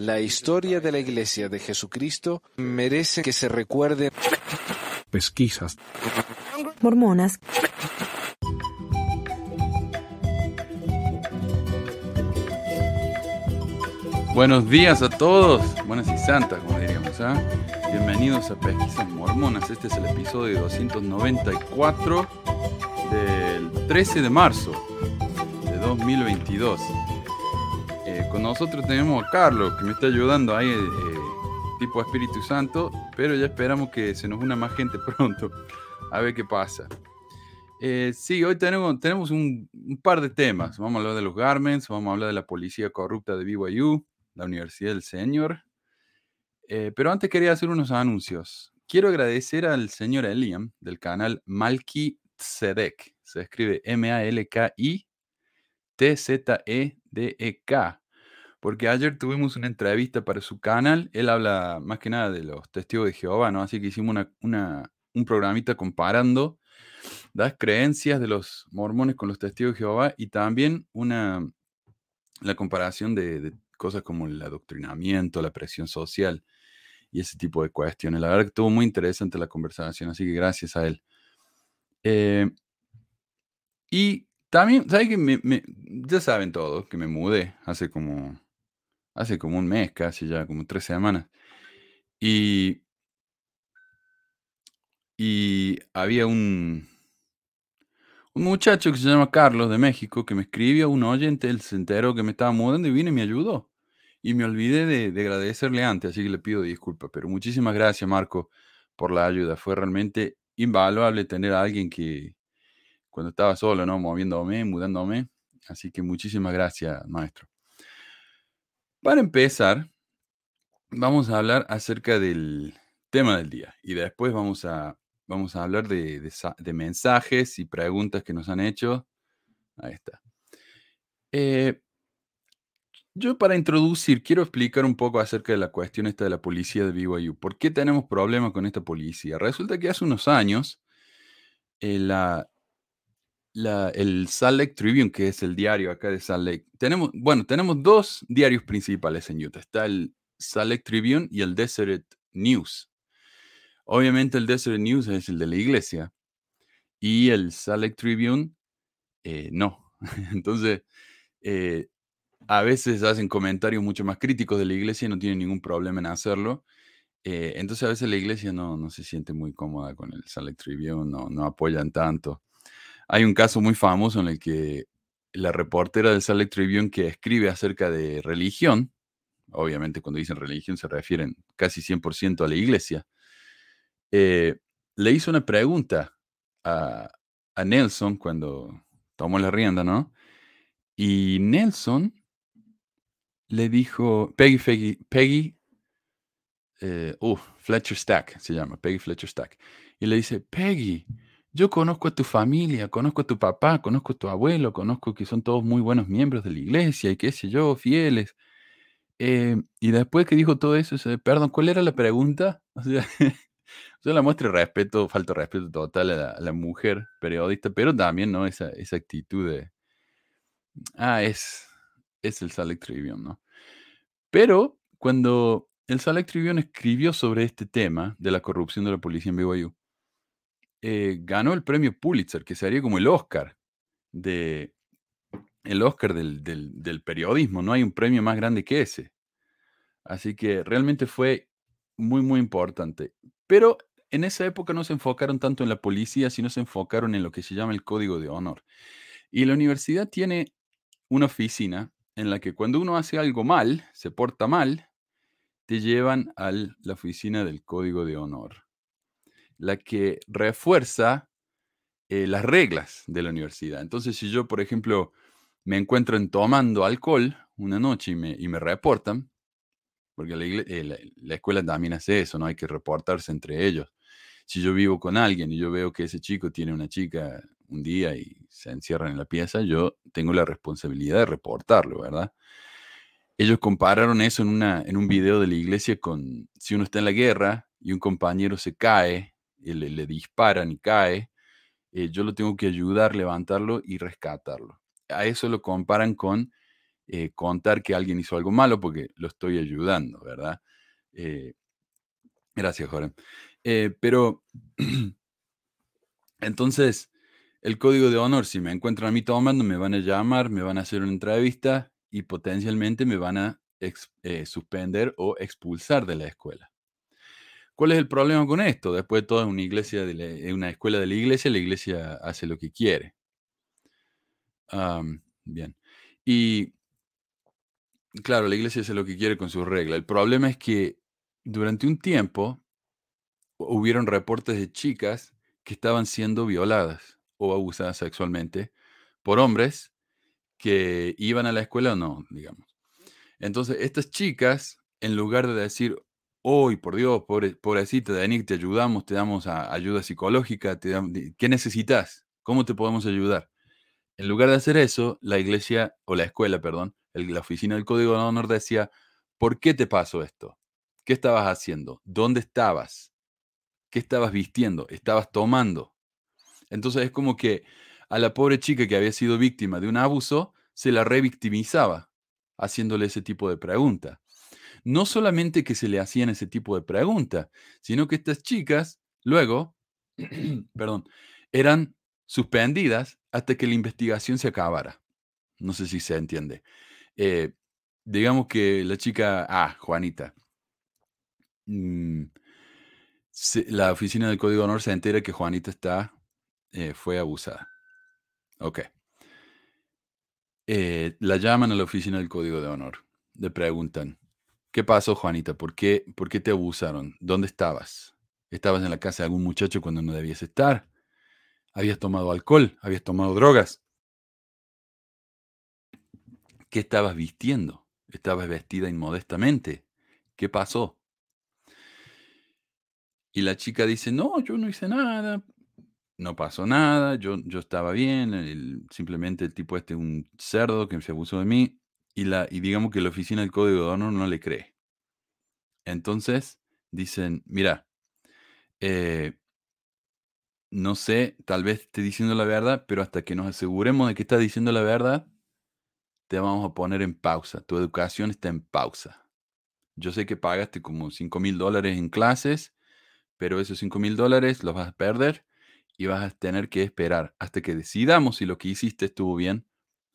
La historia de la Iglesia de Jesucristo merece que se recuerde. Pesquisas. Mormonas. Buenos días a todos, buenas y santas, como diríamos. ¿ah? Bienvenidos a Pesquisas Mormonas. Este es el episodio 294 del 13 de marzo de 2022. Con nosotros tenemos a Carlos, que me está ayudando ahí, eh, tipo Espíritu Santo, pero ya esperamos que se nos una más gente pronto, a ver qué pasa. Eh, sí, hoy tenemos, un, par de temas. Vamos a hablar de los Garments, vamos a hablar de la policía corrupta de BYU, la Universidad del Señor. Eh, pero antes quería hacer unos anuncios. Quiero agradecer al señor Eliam del canal Malki Tzedek. Se escribe M-A-L-K-I T-Z-E-D-E-K. Porque ayer tuvimos una entrevista para su canal. Él habla más que nada de los testigos de Jehová, ¿no? Así que hicimos una, un programita comparando las creencias de los mormones con los testigos de Jehová y también una, la comparación de, cosas como el adoctrinamiento, la presión social y ese tipo de cuestiones. La verdad que estuvo muy interesante la conversación, así que gracias a él. Eh, y también, ¿sabes que me, ya saben todos que me mudé hace como, hace como un mes casi ya, como tres semanas. Y, y había un, un muchacho que se llama Carlos de México que me escribió, un oyente, él se que me estaba mudando y vino y me ayudó. Y me olvidé de, de, agradecerle antes, así que le pido disculpas. Pero muchísimas gracias, Marco, por la ayuda. Fue realmente invaluable tener a alguien que, cuando estaba solo, ¿no? Moviéndome, mudándome. Así que muchísimas gracias, maestro. Para empezar, vamos a hablar acerca del tema del día. Y después vamos a, vamos a hablar de, de, mensajes y preguntas que nos han hecho. Ahí está. Eh, yo para introducir quiero explicar un poco acerca de la cuestión esta de la policía de BYU. ¿Por qué tenemos problemas con esta policía? Resulta que hace unos años eh, la, la, el Salt Lake Tribune, que es el diario acá de Salt Lake, tenemos, bueno, tenemos dos diarios principales en Utah. Está el Salt Lake Tribune y el Desert News. Obviamente el Desert News es el de la iglesia y el Salt Lake Tribune eh, no. Entonces, eh, a veces hacen comentarios mucho más críticos de la iglesia y no tienen ningún problema en hacerlo. Eh, entonces a veces la iglesia no, no, se siente muy cómoda con el Salt Lake Tribune, no, no apoyan tanto. Hay un caso muy famoso en el que la reportera del Salt Tribune que escribe acerca de religión, obviamente cuando dicen religión se refieren casi 100% a la iglesia, eh, le hizo una pregunta a, a, Nelson cuando tomó la rienda, ¿no? Y Nelson le dijo, Peggy, Peggy, Peggy, eh, uh, Fletcher Stack se llama, Peggy Fletcher Stack. Y le dice, Peggy, yo conozco a tu familia, conozco a tu papá, conozco a tu abuelo, conozco que son todos muy buenos miembros de la iglesia y qué sé yo, fieles. Eh, y después que dijo todo eso, perdón, ¿cuál era la pregunta? O sea, yo la muestra respeto, falta respeto total a la, mujer periodista, pero también, ¿no? Esa, actitud de, ah, es, el Lake Tribune, ¿no? Pero cuando el Lake Tribune escribió sobre este tema de la corrupción de la policía en BYU, eh, ganó el premio Pulitzer, que sería como el Oscar de el Oscar del, del, del, periodismo. No hay un premio más grande que ese. Así que realmente fue muy, muy importante. Pero en esa época no se enfocaron tanto en la policía, sino se enfocaron en lo que se llama el código de honor. Y la universidad tiene una oficina en la que cuando uno hace algo mal, se porta mal, te llevan a la oficina del código de honor la que refuerza eh, las reglas de la universidad. Entonces, si yo, por ejemplo, me encuentro en tomando alcohol una noche y me, y me reportan, porque la, eh, la, la, escuela también hace eso, ¿no? Hay que reportarse entre ellos. Si yo vivo con alguien y yo veo que ese chico tiene una chica un día y se encierran en la pieza, yo tengo la responsabilidad de reportarlo, ¿verdad? Ellos compararon eso en, una, en un video de la iglesia con si uno está en la guerra y un compañero se cae le, le disparan y cae, eh, yo lo tengo que ayudar, levantarlo y rescatarlo. A eso lo comparan con eh, contar que alguien hizo algo malo porque lo estoy ayudando, ¿verdad? Eh, gracias, Jorge. Pero, entonces, el código de honor, si me encuentran a mí tomando, me van a llamar, me van a hacer una entrevista y potencialmente me van a suspender o expulsar de la escuela. ¿Cuál es el problema con esto? Después de todo, es una iglesia, de una escuela de la iglesia, la iglesia hace lo que quiere. bien. Y claro, la iglesia hace lo que quiere con sus reglas. El problema es que durante un tiempo hubieron reportes de chicas que estaban siendo violadas o abusadas sexualmente por hombres que iban a la escuela o no, digamos. Entonces, estas chicas, en lugar de decir, Hoy, por Dios, pobre, pobrecita, Dani, te ayudamos, te damos ayuda psicológica, te ¿qué necesitas? ¿Cómo te podemos ayudar? En lugar de hacer eso, la iglesia, o la escuela, perdón, la oficina del Código de Honor decía, ¿por qué te pasó esto? ¿Qué estabas haciendo? ¿Dónde estabas? ¿Qué estabas vistiendo? ¿Estabas tomando? Entonces es como que a la pobre chica que había sido víctima de un abuso, se la revictimizaba, haciéndole ese tipo de pregunta no solamente que se le hacían ese tipo de preguntas, sino que estas chicas luego, perdón, eran suspendidas hasta que la investigación se acabara. No sé si se entiende. Eh, digamos que la chica, ah, Juanita, mm, la oficina del Código de Honor se entera que Juanita está, eh, fue abusada. Ok. Eh, la llaman a la oficina del Código de Honor. Le preguntan, ¿Qué pasó, Juanita? ¿Por qué, ¿Por qué te abusaron? ¿Dónde estabas? ¿Estabas en la casa de algún muchacho cuando no debías estar? ¿Habías tomado alcohol? ¿Habías tomado drogas? ¿Qué estabas vistiendo? ¿Estabas vestida inmodestamente? ¿Qué pasó? Y la chica dice, no, yo no hice nada, no pasó nada, yo, yo estaba bien, simplemente el tipo este es un cerdo que se abusó de mí y, la, y digamos que la oficina del código de honor no le cree. Entonces dicen, mira, eh, no sé, tal vez esté diciendo la verdad, pero hasta que nos aseguremos de que está diciendo la verdad, te vamos a poner en pausa. Tu educación está en pausa. Yo sé que pagaste como 5 mil dólares en clases, pero esos 5 mil dólares los vas a perder y vas a tener que esperar hasta que decidamos si lo que hiciste estuvo bien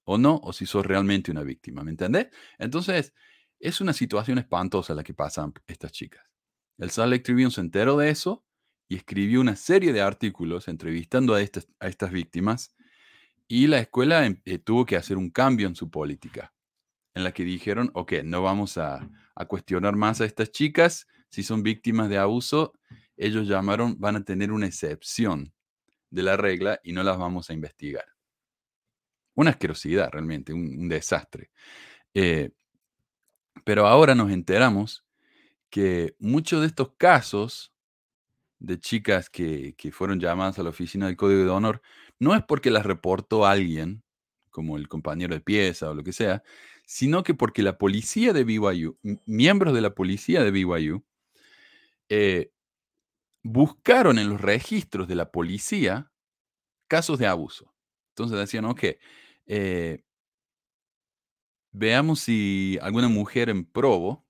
o no, o si sos realmente una víctima, ¿me entendés? Entonces, es una situación espantosa la que pasan estas chicas. El Salt Lake Tribune se enteró de eso y escribió una serie de artículos entrevistando a estas, a estas víctimas y la escuela em, eh, tuvo que hacer un cambio en su política, en la que dijeron, ok, no vamos a, a cuestionar más a estas chicas, si son víctimas de abuso, ellos llamaron, van a tener una excepción de la regla y no las vamos a investigar. Una asquerosidad realmente, un, desastre. Eh, pero ahora nos enteramos que muchos de estos casos de chicas que, fueron llamadas a la oficina del Código de Honor no es porque las reportó alguien, como el compañero de pieza o lo que sea, sino que porque la policía de BYU, miembros de la policía de BYU, eh, buscaron en los registros de la policía casos de abuso. Entonces decían, ok, eh, veamos si alguna mujer en Provo,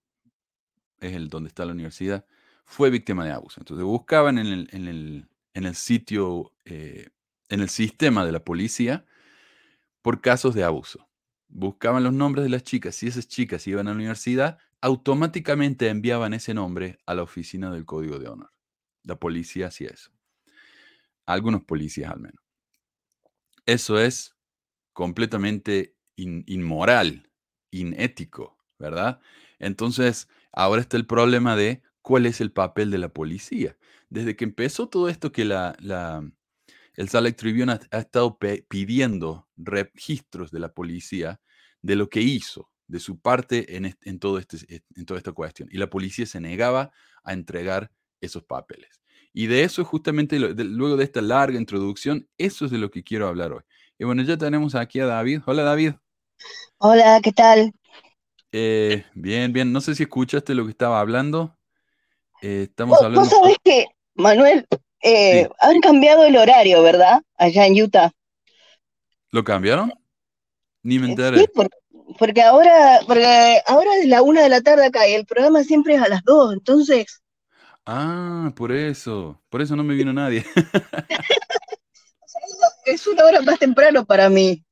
es el donde está la universidad, fue víctima de abuso. Entonces buscaban en el, en el, en el sitio, eh, en el sistema de la policía por casos de abuso. Buscaban los nombres de las chicas. Si esas chicas iban a la universidad, automáticamente enviaban ese nombre a la oficina del Código de Honor. La policía hacía eso. Algunos policías al menos. Eso es completamente inmoral, inético, ¿verdad? Entonces, ahora está el problema de cuál es el papel de la policía. Desde que empezó todo esto que la, el Salt Tribune ha, estado pidiendo registros de la policía de lo que hizo, de su parte en, en, todo este, en toda esta cuestión. Y la policía se negaba a entregar esos papeles. Y de eso justamente, luego de esta larga introducción, eso es de lo que quiero hablar hoy. Y bueno, ya tenemos aquí a David. Hola David. Hola, ¿qué tal? Eh, bien, bien. No sé si escuchaste lo que estaba hablando. Eh, estamos hablando. Vos sabés que, Manuel, eh, han cambiado el horario, ¿verdad? Allá en Utah. ¿Lo cambiaron? Ni me enteré. porque ahora, porque ahora es la una de la tarde acá y el programa siempre es a las dos, entonces. Ah, por eso. Por eso no me vino nadie. es una hora más temprano para mí.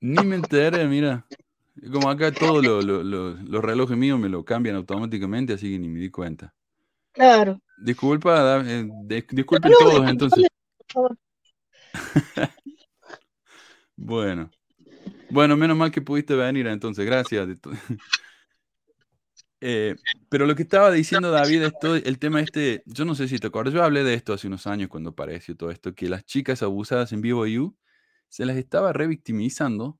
Ni me enteré, mira. Como acá todos los relojes míos me lo cambian automáticamente, así que ni me di cuenta. Claro. Disculpa, eh, disculpen todos entonces. bueno. Bueno, menos mal que pudiste venir entonces, gracias. Eh, pero lo que estaba diciendo David es todo el tema este, yo no sé si te acuerdas, yo hablé de esto hace unos años cuando apareció todo esto, que las chicas abusadas en Vivo You se las estaba revictimizando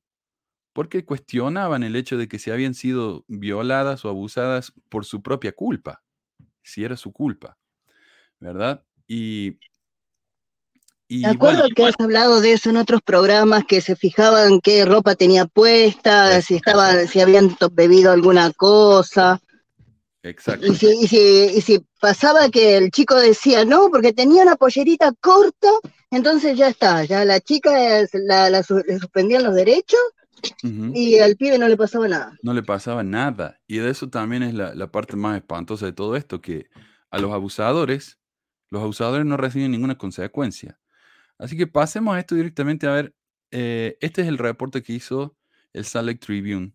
porque cuestionaban el hecho de que se habían sido violadas o abusadas por su propia culpa, si era su culpa, ¿verdad? Y de acuerdo que has hablado de eso en otros programas, que se fijaban qué ropa tenía puesta, si estaban, si habían bebido alguna cosa. Exacto. Y si, pasaba que el chico decía no, porque tenía una pollerita corta, entonces ya está, ya la chica la, le suspendían los derechos y al pibe no le pasaba nada. No le pasaba nada. Y de eso también es la, la parte más espantosa de todo esto, que a los abusadores, los abusadores no reciben ninguna consecuencia. Así que pasemos a esto directamente a ver. Eh, este es el reporte que hizo el Salt Lake Tribune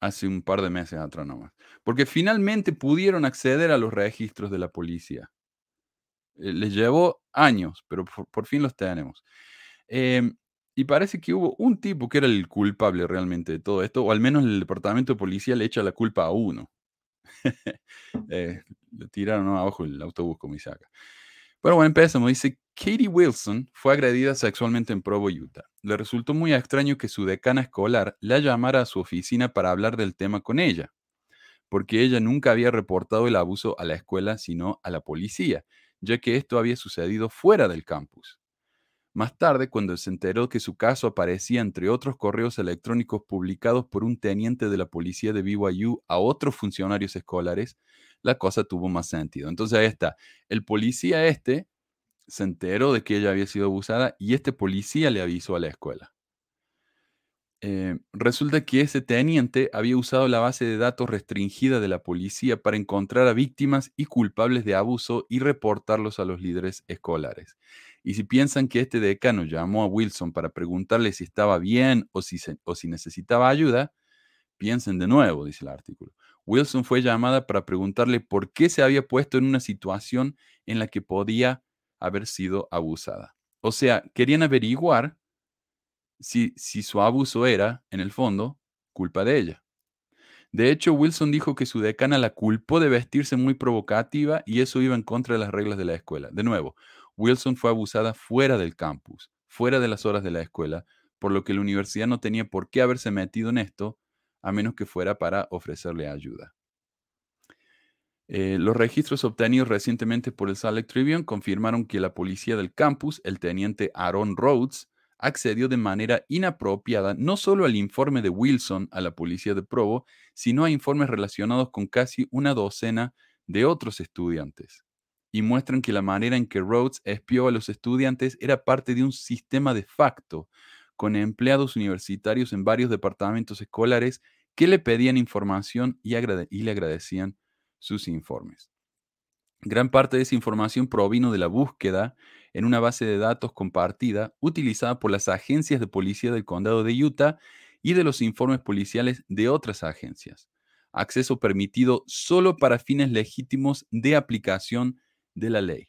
hace un par de meses atrás nomás. Porque finalmente pudieron acceder a los registros de la policía. Eh, les llevó años, pero por, fin los tenemos. Em, y parece que hubo un tipo que era el culpable realmente de todo esto, o al menos el departamento de policía le echa la culpa a uno. eh, le tiraron abajo el autobús, como acá. Pero bueno, empezamos. Dice, Katie Wilson fue agredida sexualmente en Provo, Utah. Le resultó muy extraño que su decana escolar la llamara a su oficina para hablar del tema con ella, porque ella nunca había reportado el abuso a la escuela, sino a la policía, ya que esto había sucedido fuera del campus. Más tarde, cuando se enteró que su caso aparecía entre otros correos electrónicos publicados por un teniente de la policía de BYU a otros funcionarios escolares, la cosa tuvo más sentido. Entonces ahí está. El policía este se enteró de que ella había sido abusada y este policía le avisó a la escuela. Eh, resulta que ese teniente había usado la base de datos restringida de la policía para encontrar a víctimas y culpables de abuso y reportarlos a los líderes escolares. Y si piensan que este decano llamó a Wilson para preguntarle si estaba bien o si, o si necesitaba ayuda, piensen de nuevo, dice el artículo. Wilson fue llamada para preguntarle por qué se había puesto en una situación en la que podía haber sido abusada. O sea, querían averiguar si, su abuso era, en el fondo, culpa de ella. De hecho, Wilson dijo que su decana la culpó de vestirse muy provocativa y eso iba en contra de las reglas de la escuela. De nuevo, Wilson fue abusada fuera del campus, fuera de las horas de la escuela, por lo que la universidad no tenía por qué haberse metido en esto a menos que fuera para ofrecerle ayuda. Eh, los registros obtenidos recientemente por el Salt Tribune confirmaron que la policía del campus, el teniente Aaron Rhodes, accedió de manera inapropiada no solo al informe de Wilson a la policía de Provo, sino a informes relacionados con casi una docena de otros estudiantes. Y muestran que la manera en que Rhodes espió a los estudiantes era parte de un sistema de facto, con empleados universitarios en varios departamentos escolares que le pedían información y, le agradecían sus informes. Gran parte de esa información provino de la búsqueda en una base de datos compartida utilizada por las agencias de policía del condado de Utah y de los informes policiales de otras agencias. Acceso permitido solo para fines legítimos de aplicación de la ley.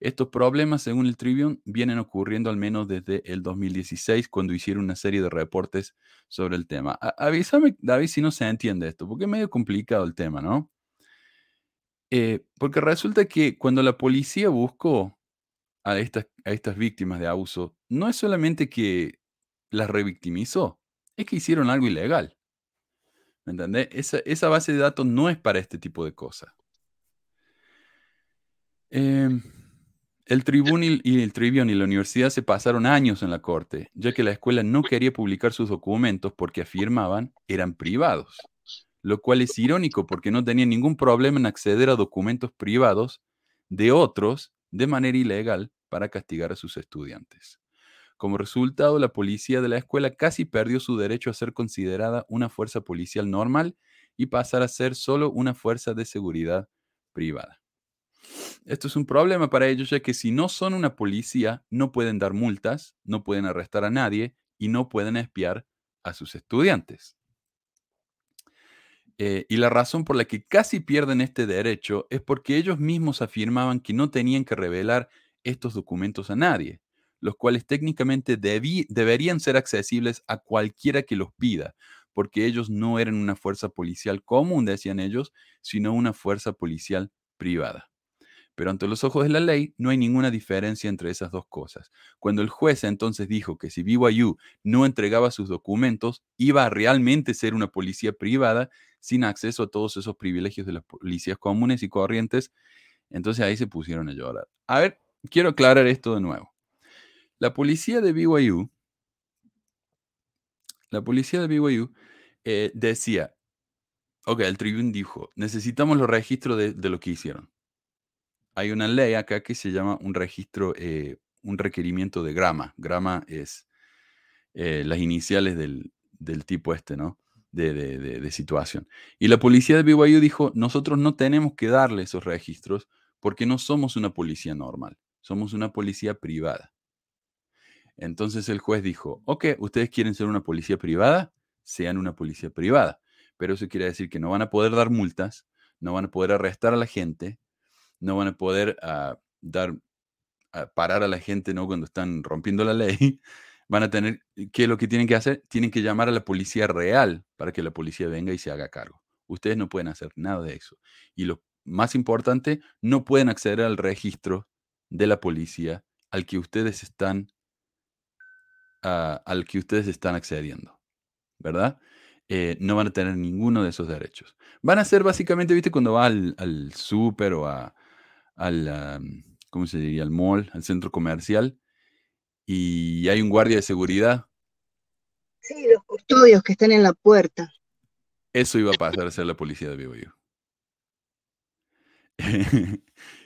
Estos problemas, según el Tribune, vienen ocurriendo al menos desde el 2016, cuando hicieron una serie de reportes sobre el tema. avísame, David, si no se entiende esto, porque es medio complicado el tema, ¿no? Eh, porque resulta que cuando la policía buscó a estas, a estas víctimas de abuso, no es solamente que las revictimizó, es que hicieron algo ilegal. ¿Me entendés? Esa, esa base de datos no es para este tipo de cosas. Eh, el Tribune y el Tribune y la universidad se pasaron años en la corte, ya que la escuela no quería publicar sus documentos porque afirmaban eran privados, lo cual es irónico porque no tenían ningún problema en acceder a documentos privados de otros de manera ilegal para castigar a sus estudiantes. Como resultado, la policía de la escuela casi perdió su derecho a ser considerada una fuerza policial normal y pasar a ser solo una fuerza de seguridad privada. Esto es un problema para ellos, ya que si no son una policía, no pueden dar multas, no pueden arrestar a nadie y no pueden espiar a sus estudiantes. Eh, y la razón por la que casi pierden este derecho es porque ellos mismos afirmaban que no tenían que revelar estos documentos a nadie, los cuales técnicamente deberían ser accesibles a cualquiera que los pida, porque ellos no eran una fuerza policial común, decían ellos, sino una fuerza policial privada. Pero ante los ojos de la ley no hay ninguna diferencia entre esas dos cosas. Cuando el juez entonces dijo que si BYU no entregaba sus documentos, iba a realmente ser una policía privada sin acceso a todos esos privilegios de las policías comunes y corrientes, entonces ahí se pusieron a llorar. A ver, quiero aclarar esto de nuevo. La policía de BYU, la policía de BYU eh, decía, ok, el Tribune dijo, necesitamos los registros de lo que hicieron hay una ley acá que se llama un registro, eh, un requerimiento de grama. Grama es eh, las iniciales del, tipo este, ¿no? De, situación. Y la policía de BYU dijo, nosotros no tenemos que darle esos registros porque no somos una policía normal, somos una policía privada. Entonces el juez dijo, ok, ustedes quieren ser una policía privada, sean una policía privada. Pero eso quiere decir que no van a poder dar multas, no van a poder arrestar a la gente, no van a poder ah, dar, ah, parar a la gente ¿no? cuando están rompiendo la ley. Van a tener, ¿qué es lo que tienen que hacer? Tienen que llamar a la policía real para que la policía venga y se haga cargo. Ustedes no pueden hacer nada de eso. Y lo más importante, no pueden acceder al registro de la policía al que ustedes están, ah, al que ustedes están accediendo. ¿Verdad? Eh, no van a tener ninguno de esos derechos. Van a ser básicamente, viste, cuando va al, al súper o a, al, ¿cómo se diría? Al mall, al centro comercial, y hay un guardia de seguridad. Sí, los custodios que están en la puerta. Eso iba a pasar a ser la policía de BYU.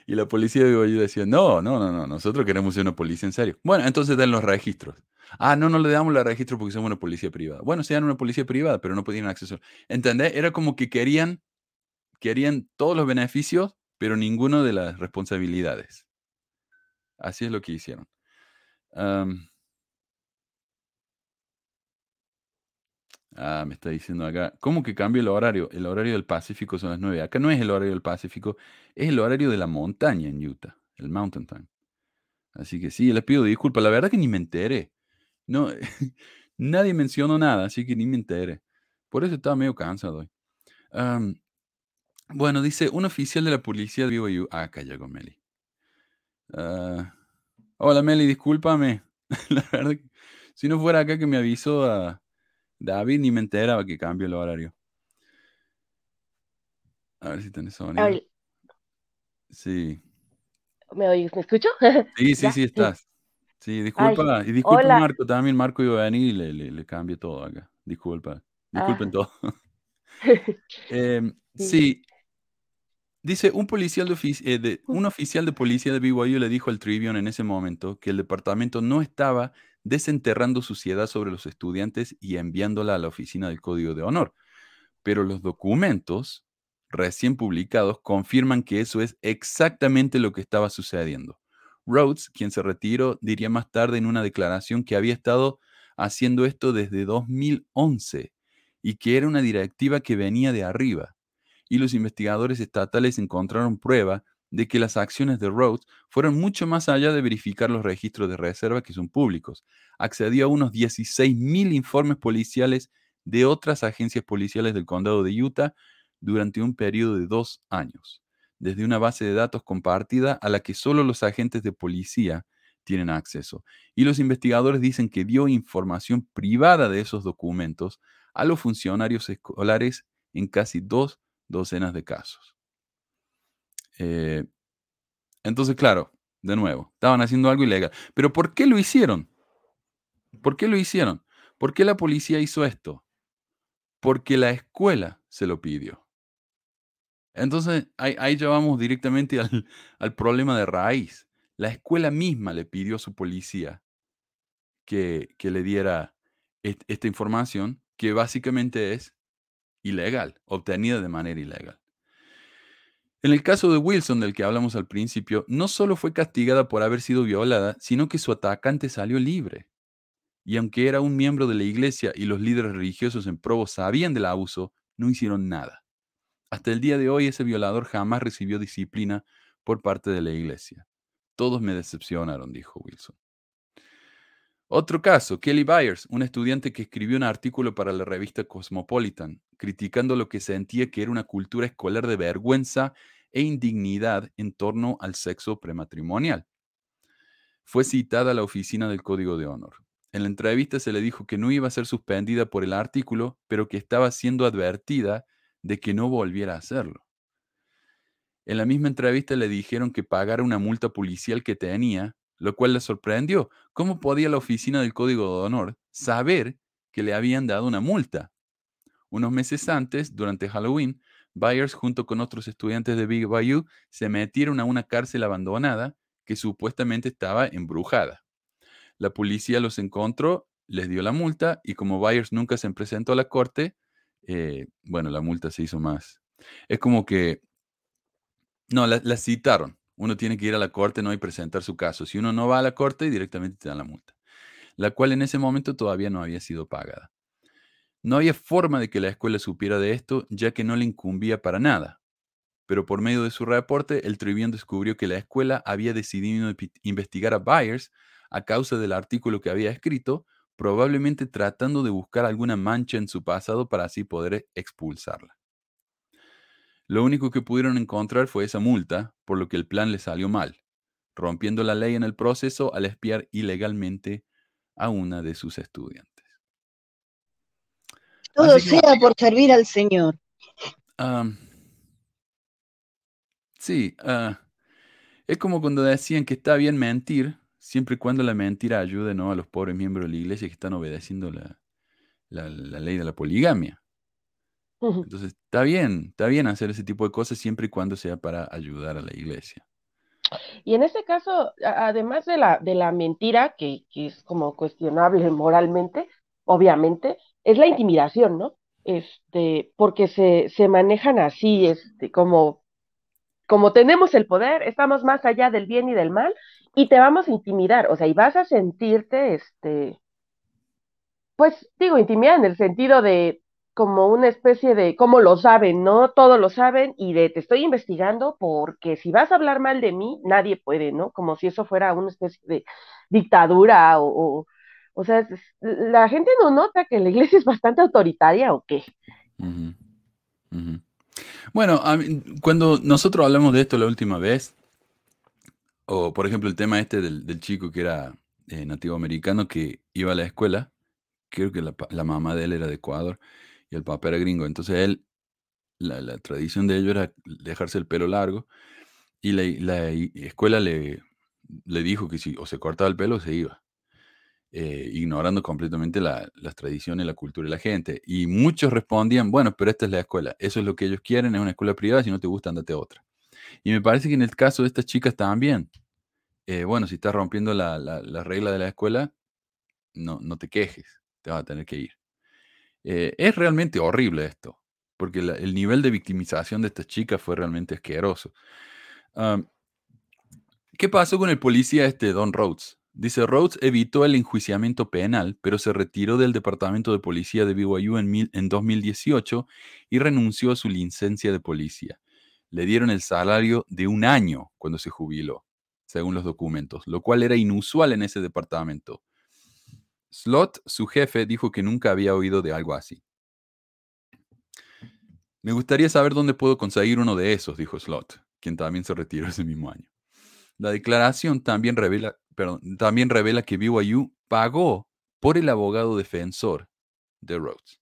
y la policía de BYU decía, no, no, no, no, nosotros queremos ser una policía en serio. Bueno, entonces den los registros. Ah, no, no le damos los registros porque somos una policía privada. Bueno, sean una policía privada, pero no podían acceso. ¿Entendés? Era como que querían, querían todos los beneficios, pero ninguno de las responsabilidades. Así es lo que hicieron. ah, me está diciendo acá, ¿cómo que cambia el horario? El horario del Pacífico son las 9. Acá no es el horario del Pacífico, es el horario de la montaña en Utah, el Mountain Time. Así que sí, les pido disculpas. La verdad que ni me enteré. No, nadie mencionó nada, así que ni me enteré. Por eso estaba medio cansado hoy. Bueno, dice, un oficial de la policía de BYU. Ah, acá llegó Meli. Ah, hola Meli, discúlpame. la verdad, si no fuera acá que me avisó a David, ni me enteraba que cambio el horario. A ver si tenés sonido. Sí. ¿Me oyes? ¿Me escucho? Sí, sí, sí, estás. Sí, disculpa. y disculpa Marco, también Marco iba a venir y le, le, le cambio todo acá. Disculpa. Disculpen ah. todo. Em, sí, Dice, un, policial eh, de un oficial de policía de BYU le dijo al Tribune en ese momento que el departamento no estaba desenterrando suciedad sobre los estudiantes y enviándola a la oficina del Código de Honor. Pero los documentos recién publicados confirman que eso es exactamente lo que estaba sucediendo. Rhodes, quien se retiró, diría más tarde en una declaración que había estado haciendo esto desde 2011 y que era una directiva que venía de arriba y los investigadores estatales encontraron prueba de que las acciones de Rhodes fueron mucho más allá de verificar los registros de reserva que son públicos. Accedió a unos 16.000 informes policiales de otras agencias policiales del condado de Utah durante un periodo de dos años, desde una base de datos compartida a la que solo los agentes de policía tienen acceso. Y los investigadores dicen que dio información privada de esos documentos a los funcionarios escolares en casi dos docenas de casos. Eh, entonces, claro, de nuevo, estaban haciendo algo ilegal. Pero ¿por qué lo hicieron? ¿Por qué lo hicieron? ¿Por qué la policía hizo esto? Porque la escuela se lo pidió. Entonces, ahí, ya vamos directamente al, al problema de raíz. La escuela misma le pidió a su policía que, que le diera esta información que básicamente es ilegal, obtenida de manera ilegal. En el caso de Wilson, del que hablamos al principio, no solo fue castigada por haber sido violada, sino que su atacante salió libre. Y aunque era un miembro de la iglesia y los líderes religiosos en Provo sabían del abuso, no hicieron nada. Hasta el día de hoy ese violador jamás recibió disciplina por parte de la iglesia. Todos me decepcionaron, dijo Wilson. Otro caso, Kelly Byers, un estudiante que escribió un artículo para la revista Cosmopolitan, criticando lo que sentía que era una cultura escolar de vergüenza e indignidad en torno al sexo prematrimonial. Fue citada a la oficina del Código de Honor. En la entrevista se le dijo que no iba a ser suspendida por el artículo, pero que estaba siendo advertida de que no volviera a hacerlo. En la misma entrevista le dijeron que pagara una multa policial que tenía lo cual le sorprendió. ¿Cómo podía la oficina del Código de Honor saber que le habían dado una multa? Unos meses antes, durante Halloween, Byers junto con otros estudiantes de Big Bayou se metieron a una cárcel abandonada que supuestamente estaba embrujada. La policía los encontró, les dio la multa y como Byers nunca se presentó a la corte, eh, bueno, la multa se hizo más. Es como que, no, la citaron uno tiene que ir a la corte ¿no? y presentar su caso. Si uno no va a la corte, directamente te dan la multa, la cual en ese momento todavía no había sido pagada. No había forma de que la escuela supiera de esto, ya que no le incumbía para nada. Pero por medio de su reporte, el Tribune descubrió que la escuela había decidido investigar a Byers a causa del artículo que había escrito, probablemente tratando de buscar alguna mancha en su pasado para así poder expulsarla. Lo único que pudieron encontrar fue esa multa, por lo que el plan le salió mal, rompiendo la ley en el proceso al espiar ilegalmente a una de sus estudiantes. Todo sea por servir al Señor. sí, ah, es como cuando decían que está bien mentir, siempre y cuando la mentira ayude ¿no? a los pobres miembros de la iglesia que están obedeciendo la ley de la poligamia. Entonces, está bien, está bien hacer ese tipo de cosas siempre y cuando sea para ayudar a la iglesia. Y en este caso, además de la, de la mentira, que, es como cuestionable moralmente, obviamente, es la intimidación, ¿no? Este, porque se, se manejan así, este, como, como tenemos el poder, estamos más allá del bien y del mal, y te vamos a intimidar, o sea, y vas a sentirte, este, pues digo, intimidar en el sentido de como una especie de, como lo saben, ¿no? Todo lo saben y de te estoy investigando porque si vas a hablar mal de mí, nadie puede, ¿no? Como si eso fuera una especie de dictadura o, o, sea, la gente no nota que la iglesia es bastante autoritaria o qué. Bueno, cuando nosotros hablamos de esto la última vez, o por ejemplo el tema este del, chico que era eh, nativo americano que iba a la escuela, creo que la, la mamá de él era de Ecuador, y el papá era gringo. Entonces él, la, tradición de ellos era dejarse el pelo largo y la, escuela le, le, dijo que si o se cortaba el pelo se iba, eh, ignorando completamente las tradiciones, la cultura de la gente. Y muchos respondían, bueno, pero esta es la escuela, eso es lo que ellos quieren, es una escuela privada, si no te gusta, andate a otra. Y me parece que en el caso de estas chicas también. Eh, bueno, si estás rompiendo la, regla de la escuela, no, no te quejes, te vas a tener que ir. Eh, es realmente horrible esto, porque el nivel de victimización de estas chicas fue realmente asqueroso. ¿Qué pasó con el policía este, Don Rhodes? Dice, Rhodes evitó el enjuiciamiento penal, pero se retiró del departamento de policía de BYU en, en 2018 y renunció a su licencia de policía. Le dieron el salario de un año cuando se jubiló, según los documentos, lo cual era inusual en ese departamento. Slot, su jefe, dijo que nunca había oído de algo así. Me gustaría saber dónde puedo conseguir uno de esos, dijo Slot, quien también se retiró ese mismo año. La declaración también revela, también revela que BYU pagó por el abogado defensor de Rhodes.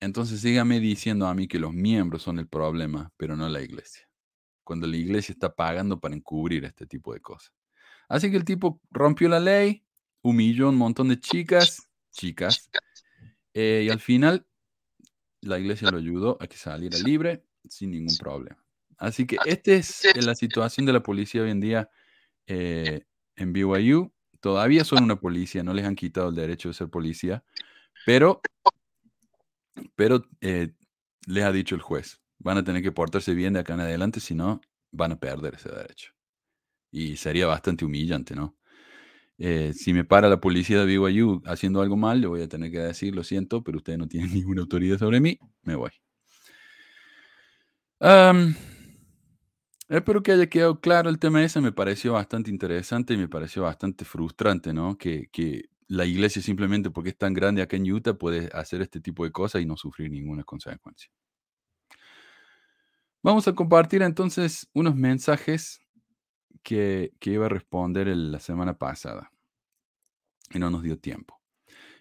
Entonces sígame diciendo a mí que los miembros son el problema, pero no la iglesia. Cuando la iglesia está pagando para encubrir este tipo de cosas. Así que el tipo rompió la ley, humilló a un montón de chicas, chicas, eh, y al final la iglesia lo ayudó a que saliera libre sin ningún problema. Así que esta es la situación de la policía hoy en día eh, en BYU. todavía son una policía, no les han quitado el derecho de ser policía, pero, pero eh, les ha dicho el juez, van a tener que portarse bien de acá en adelante, si no, van a perder ese derecho. Y sería bastante humillante, ¿no? Eh, si me para la policía de BYU haciendo algo mal, le voy a tener que decir, lo siento, pero ustedes no tienen ninguna autoridad sobre mí, me voy. espero que haya quedado claro el tema ese, me pareció bastante interesante y me pareció bastante frustrante, ¿no? Que, que la iglesia simplemente porque es tan grande acá en Utah puede hacer este tipo de cosas y no sufrir ninguna consecuencia. Vamos a compartir entonces unos mensajes que, iba a responder la semana pasada y no nos dio tiempo.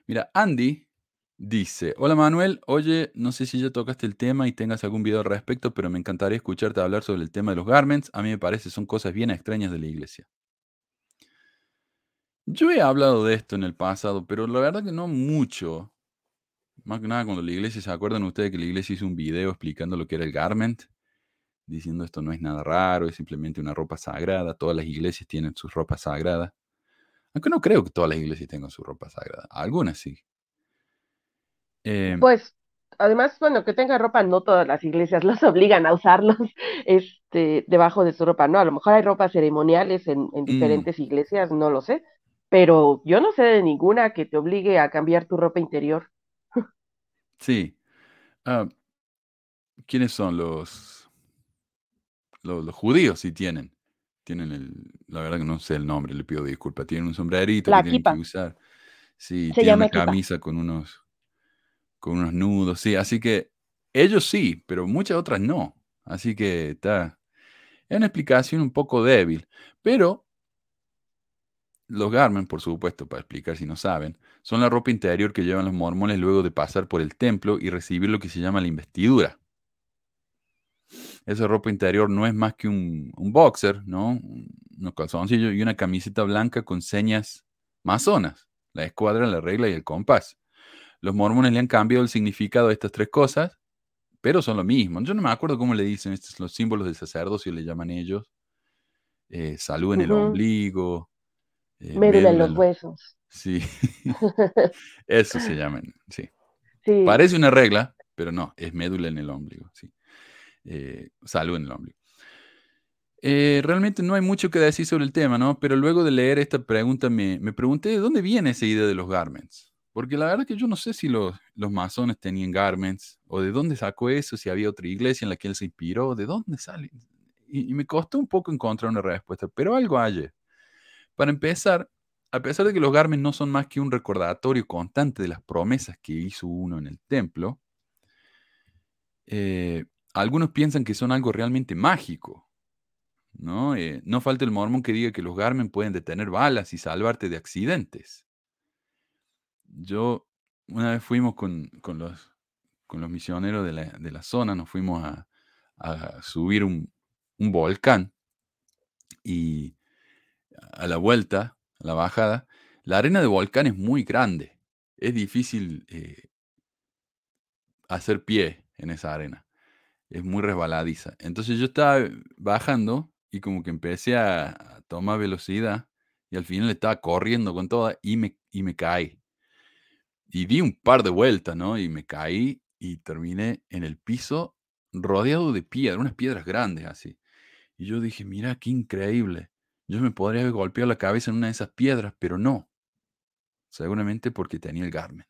Mira, Andy dice, hola Manuel, oye, no sé si ya tocaste el tema y tengas algún video al respecto, pero me encantaría escucharte hablar sobre el tema de los garments. A mí me parece son cosas bien extrañas de la iglesia. Yo he hablado de esto en el pasado, pero la verdad que no mucho. Más que nada cuando la iglesia, ¿se acuerdan ustedes que la iglesia hizo un video explicando lo que era el garment? Diciendo esto no es nada raro, es simplemente una ropa sagrada, todas las iglesias tienen su ropa sagrada. Aunque no creo que todas las iglesias tengan su ropa sagrada, algunas sí. Em, pues además, bueno, que tenga ropa, no todas las iglesias los obligan a usarlos este, debajo de su ropa, ¿no? A lo mejor hay ropas ceremoniales en, mm. diferentes iglesias, no lo sé, pero yo no sé de ninguna que te obligue a cambiar tu ropa interior. Sí. Ah, ¿Quiénes son los los, judíos sí tienen. Tienen el, la verdad que no sé el nombre, le pido disculpas. Tienen un sombrerito que tienen que usar. Sí, tienen una camisa con unos, con unos nudos, sí. Así que ellos sí, pero muchas otras no. Así que está. Es una explicación un poco débil. Pero los garmen, por supuesto, para explicar si no saben, son la ropa interior que llevan los mormones luego de pasar por el templo y recibir lo que se llama la investidura esa ropa interior no es más que un, boxer, ¿no? Unos calzoncillos y una camiseta blanca con señas masonas, la escuadra, la regla y el compás. Los mormones le han cambiado el significado de estas tres cosas, pero son lo mismo. Yo no me acuerdo cómo le dicen, estos los símbolos del sacerdocio, le llaman ellos. Eh, salud en el ombligo. Eh, médula en los huesos. Sí, eso se llaman, sí. sí. Parece una regla, pero no, es médula en el ombligo, sí eh, salud en el ombligo. Eh, realmente no hay mucho que decir sobre el tema, ¿no? Pero luego de leer esta pregunta me, me, pregunté de dónde viene esa idea de los garments. Porque la verdad que yo no sé si los, los masones tenían garments o de dónde sacó eso, si había otra iglesia en la que él se inspiró, de dónde sale. Y, me costó un poco encontrar una respuesta, pero algo hay. Para empezar, a pesar de que los garments no son más que un recordatorio constante de las promesas que hizo uno en el templo, eh, algunos piensan que son algo realmente mágico. ¿no? Eh, no falta el mormón que diga que los Garmin pueden detener balas y salvarte de accidentes. Yo, una vez fuimos con, los, con los misioneros de la, zona, nos fuimos a, subir un, volcán y a la vuelta, a la bajada, la arena de volcán es muy grande. Es difícil eh, hacer pie en esa arena es muy resbaladiza. Entonces yo estaba bajando y como que empecé a, tomar velocidad y al final estaba corriendo con toda y me, y me caí. Y di un par de vueltas, ¿no? Y me caí y terminé en el piso rodeado de piedras, unas piedras grandes así. Y yo dije, mira, qué increíble. Yo me podría haber golpeado la cabeza en una de esas piedras, pero no. Seguramente porque tenía el Garmin,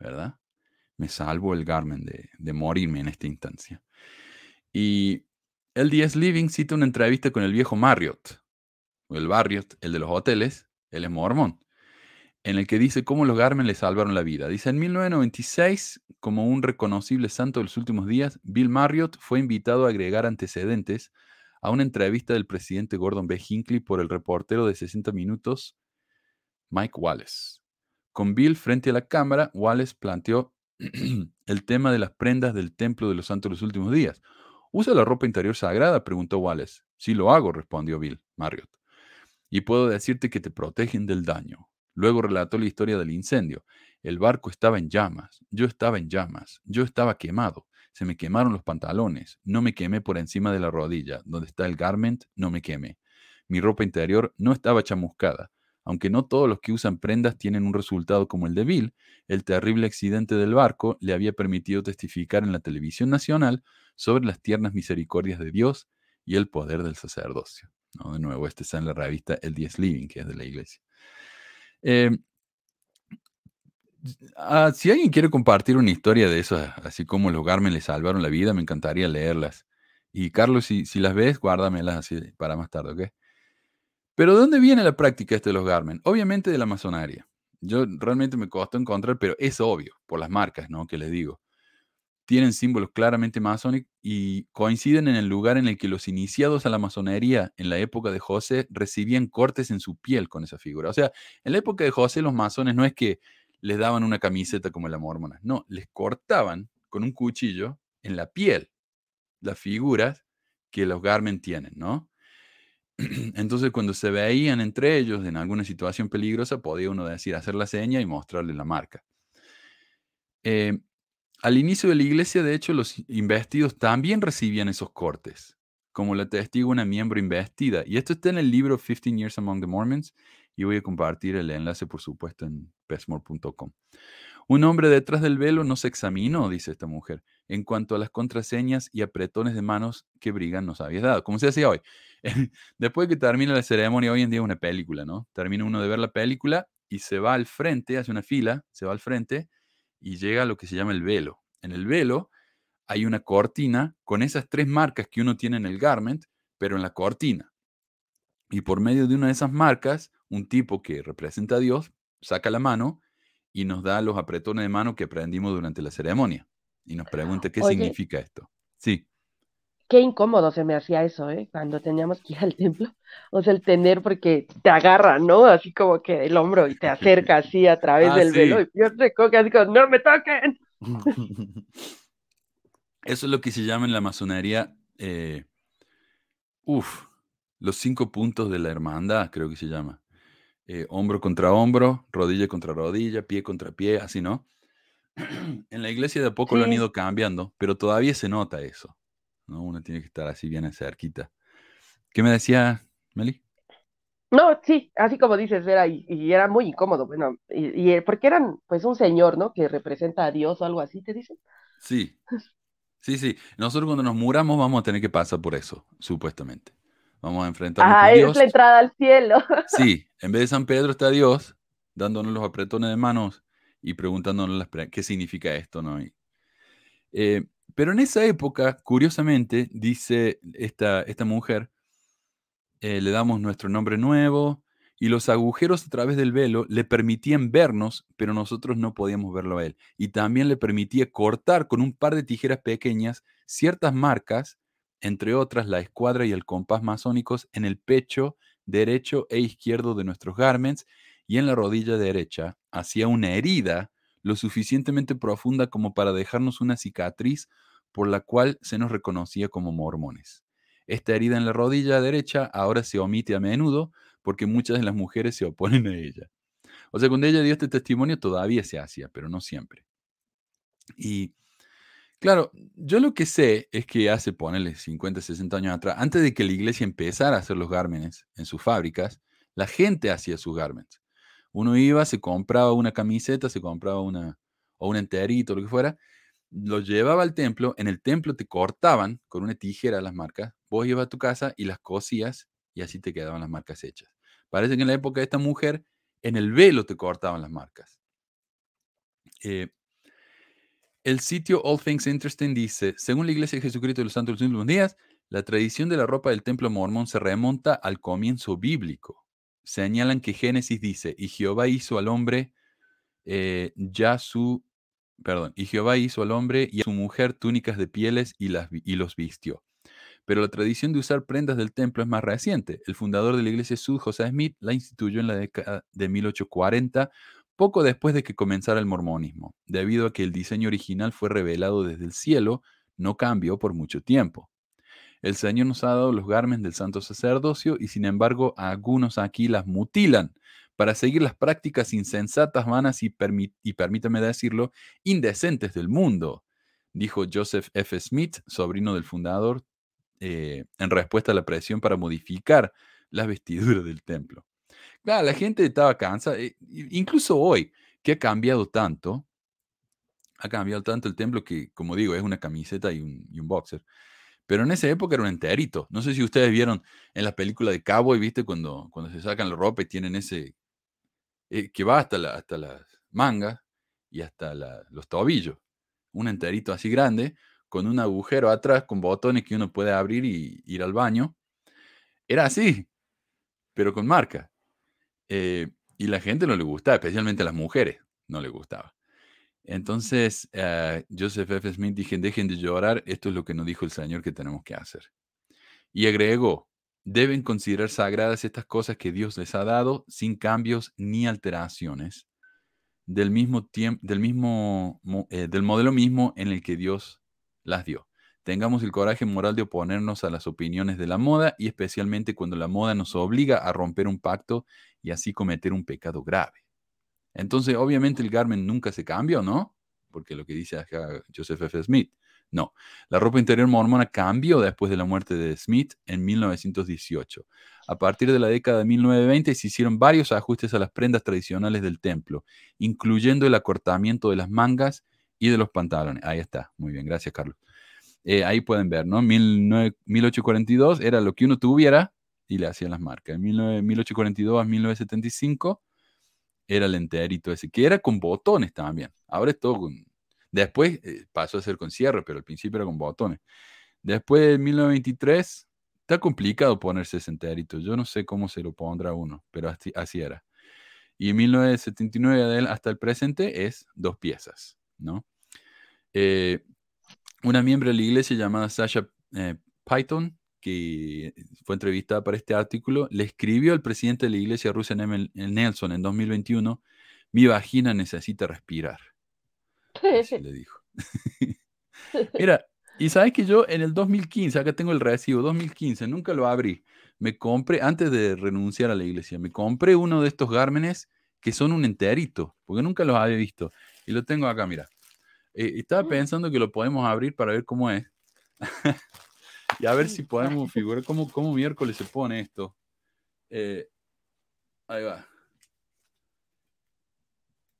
¿verdad? Me salvo el Garmin de, morirme en esta instancia. Y LDS Living cita una entrevista con el viejo Marriott, o el Marriott, el de los hoteles, él es mormón, en el que dice cómo los Garmen le salvaron la vida. Dice, en 1996, como un reconocible santo de los últimos días, Bill Marriott fue invitado a agregar antecedentes a una entrevista del presidente Gordon B. Hinckley por el reportero de 60 minutos, Mike Wallace. Con Bill frente a la cámara, Wallace planteó el tema de las prendas del templo de los santos los últimos días ¿Usa la ropa interior sagrada? preguntó Wallace. Sí lo hago, respondió Bill Marriott. Y puedo decirte que te protegen del daño. Luego relató la historia del incendio. El barco estaba en llamas, yo estaba en llamas, yo estaba quemado, se me quemaron los pantalones, no me quemé por encima de la rodilla, donde está el garment, no me quemé. Mi ropa interior no estaba chamuscada, Aunque no todos los que usan prendas tienen un resultado como el de Bill, el terrible accidente del barco le había permitido testificar en la televisión nacional sobre las tiernas misericordias de Dios y el poder del sacerdocio. De nuevo, este está en la revista El Diez Living, que es de la iglesia. Eh, ah, si alguien quiere compartir una historia de eso, así como los Garmen le salvaron la vida, me encantaría leerlas. Y Carlos, si, si las ves, guárdamelas así para más tarde, ¿ok? Pero ¿de dónde viene la práctica de los Garmen? Obviamente de la masonería. Yo realmente me costó encontrar, pero es obvio, por las marcas, ¿no? Que les digo. Tienen símbolos claramente masónicos y coinciden en el lugar en el que los iniciados a la masonería en la época de José recibían cortes en su piel con esa figura. O sea, en la época de José los masones no es que les daban una camiseta como la mormona, no, les cortaban con un cuchillo en la piel las figuras que los Garmen tienen, ¿no? Entonces, cuando se veían entre ellos en alguna situación peligrosa, podía uno decir, hacer la seña y mostrarle la marca. Eh, al inicio de la iglesia, de hecho, los investidos también recibían esos cortes, como le testigo una miembro investida. Y esto está en el libro 15 Years Among the Mormons, y voy a compartir el enlace, por supuesto, en pesmore.com. Un hombre detrás del velo no se examinó, dice esta mujer, en cuanto a las contraseñas y apretones de manos que Brigham nos había dado, como se hacía hoy. Después de que termina la ceremonia, hoy en día es una película, ¿no? Termina uno de ver la película y se va al frente, hace una fila, se va al frente y llega a lo que se llama el velo. En el velo hay una cortina con esas tres marcas que uno tiene en el garment, pero en la cortina. Y por medio de una de esas marcas, un tipo que representa a Dios saca la mano y nos da los apretones de mano que aprendimos durante la ceremonia. Y nos pregunta qué significa esto. Sí qué incómodo se me hacía eso, ¿eh? Cuando teníamos que ir al templo. O sea, el tener, porque te agarra, ¿no? Así como que el hombro y te acerca así a través ah, del velo. Y yo recoge así como, ¡no me toquen! Eso es lo que se llama en la masonería, eh, uf, los cinco puntos de la hermandad, creo que se llama. Eh, hombro contra hombro, rodilla contra rodilla, pie contra pie, así, ¿no? en la iglesia de a poco lo han ido cambiando, pero todavía se nota eso. ¿No? Uno tiene que estar así bien cerquita. ¿Qué me decía, Meli? No, sí, así como dices, era, y, era muy incómodo, bueno, y, porque eran, pues, un señor, ¿no? Que representa a Dios o algo así, ¿te dicen? Sí, sí, sí. Nosotros cuando nos muramos vamos a tener que pasar por eso, supuestamente. Vamos a enfrentarnos ah, es la entrada al cielo. Sí, en vez de San Pedro está Dios, dándonos los apretones de manos y preguntándonos qué significa esto, ¿no? eh, pero en esa época, curiosamente, dice esta, esta mujer, eh, le damos nuestro nombre nuevo y los agujeros a través del velo le permitían vernos, pero nosotros no podíamos verlo a él. Y también le permitía cortar con un par de tijeras pequeñas ciertas marcas, entre otras la escuadra y el compás masónicos, en el pecho derecho e izquierdo de nuestros garments y en la rodilla derecha, hacia una herida lo suficientemente profunda como para dejarnos una cicatriz por la cual se nos reconocía como mormones. Esta herida en la rodilla derecha ahora se omite a menudo porque muchas de las mujeres se oponen a ella. O sea, cuando ella dio este testimonio todavía se hacía, pero no siempre. Y claro, yo lo que sé es que hace, ponele, 50, 60 años atrás, antes de que la iglesia empezara a hacer los gármenes en sus fábricas, la gente hacía sus gármenes. Uno iba, se compraba una camiseta, se compraba una, o un enterito, lo que fuera, lo llevaba al templo, en el templo te cortaban con una tijera las marcas, vos ibas a tu casa y las cosías y así te quedaban las marcas hechas. Parece que en la época de esta mujer, en el velo te cortaban las marcas. Eh, el sitio All Things Interesting dice, según la Iglesia de Jesucristo de los Santos de los Últimos Días, la tradición de la ropa del templo mormón se remonta al comienzo bíblico señalan que Génesis dice, y Jehová hizo al hombre eh, ya su, perdón, y Jehová hizo al hombre y a su mujer túnicas de pieles y, las, y los vistió. Pero la tradición de usar prendas del templo es más reciente. El fundador de la iglesia Sud, José Smith, la instituyó en la década de 1840, poco después de que comenzara el mormonismo, debido a que el diseño original fue revelado desde el cielo, no cambió por mucho tiempo. El Señor nos ha dado los garmes del santo sacerdocio y sin embargo algunos aquí las mutilan para seguir las prácticas insensatas, vanas y, y permítame decirlo, indecentes del mundo, dijo Joseph F. Smith, sobrino del fundador, eh, en respuesta a la presión para modificar las vestiduras del templo. Claro, la gente estaba cansada. e- Incluso hoy, que ha cambiado tanto, ha cambiado tanto el templo que, como digo, es una camiseta y un, y un boxer. Pero en esa época era un enterito. No sé si ustedes vieron en la película de Cowboy, ¿viste? Cuando, cuando se sacan la ropa y tienen ese, eh, que va hasta, hasta las mangas y hasta los tobillos. Un enterito así grande, con un agujero atrás, con botones que uno puede abrir y ir al baño. Era así, pero con marca. Eh, y la gente no le gustaba, especialmente las mujeres no le gustaba. Entonces, eh, Joseph F. Smith dije, dejen de llorar, esto es lo que nos dijo el Señor que tenemos que hacer. Y agregó, deben considerar sagradas estas cosas que Dios les ha dado sin cambios ni alteraciones del mismo tiempo, del mismo, mo- eh, del modelo mismo en el que Dios las dio. Tengamos el coraje moral de oponernos a las opiniones de la moda y especialmente cuando la moda nos obliga a romper un pacto y así cometer un pecado grave. Entonces, obviamente el Garment nunca se cambió, ¿no? Porque lo que dice Joseph F. Smith. No, la ropa interior mormona cambió después de la muerte de Smith en 1918. A partir de la década de 1920 se hicieron varios ajustes a las prendas tradicionales del templo, incluyendo el acortamiento de las mangas y de los pantalones. Ahí está, muy bien, gracias Carlos. Eh, ahí pueden ver, ¿no? 19 1842 era lo que uno tuviera y le hacían las marcas. En 19 1842 a 1975 era el enterito ese, que era con botones también. Ahora es todo con... Después eh, pasó a ser con cierre, pero al principio era con botones. Después de 1923, está complicado ponerse ese enterito. Yo no sé cómo se lo pondrá uno, pero así, era. Y en 1979 de él hasta el presente es dos piezas, ¿no? Eh, una miembro de la iglesia llamada Sasha eh, Python, que fue entrevistada para este artículo, le escribió al presidente de la iglesia rusa Nemel- Nelson en 2021, mi vagina necesita respirar. Así le dijo. Mira, y sabes que yo en el 2015, acá tengo el recibo, 2015, nunca lo abrí. Me compré, antes de renunciar a la iglesia, me compré uno de estos gármenes que son un enterito, porque nunca los había visto. Y lo tengo acá, mira. Eh, estaba pensando que lo podemos abrir para ver cómo es. y a ver si podemos figurar cómo, cómo miércoles se pone esto. Eh, ahí va.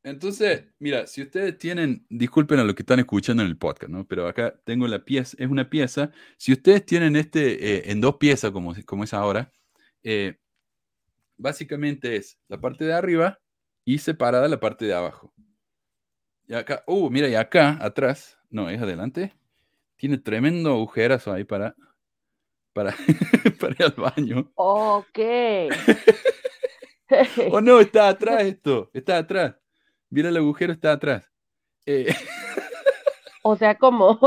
Entonces, mira, si ustedes tienen, disculpen a los que están escuchando en el podcast, ¿no? Pero acá tengo la pieza, es una pieza. Si ustedes tienen este eh, en dos piezas, como, como es ahora, eh, básicamente es la parte de arriba y separada la parte de abajo. Y acá, uh, mira, y acá atrás, no, es adelante, tiene tremendo agujerazo ahí para, para, para ir al baño. Ok. Oh, no, está atrás esto, está atrás. Mira el agujero, está atrás. Eh, O sea, como.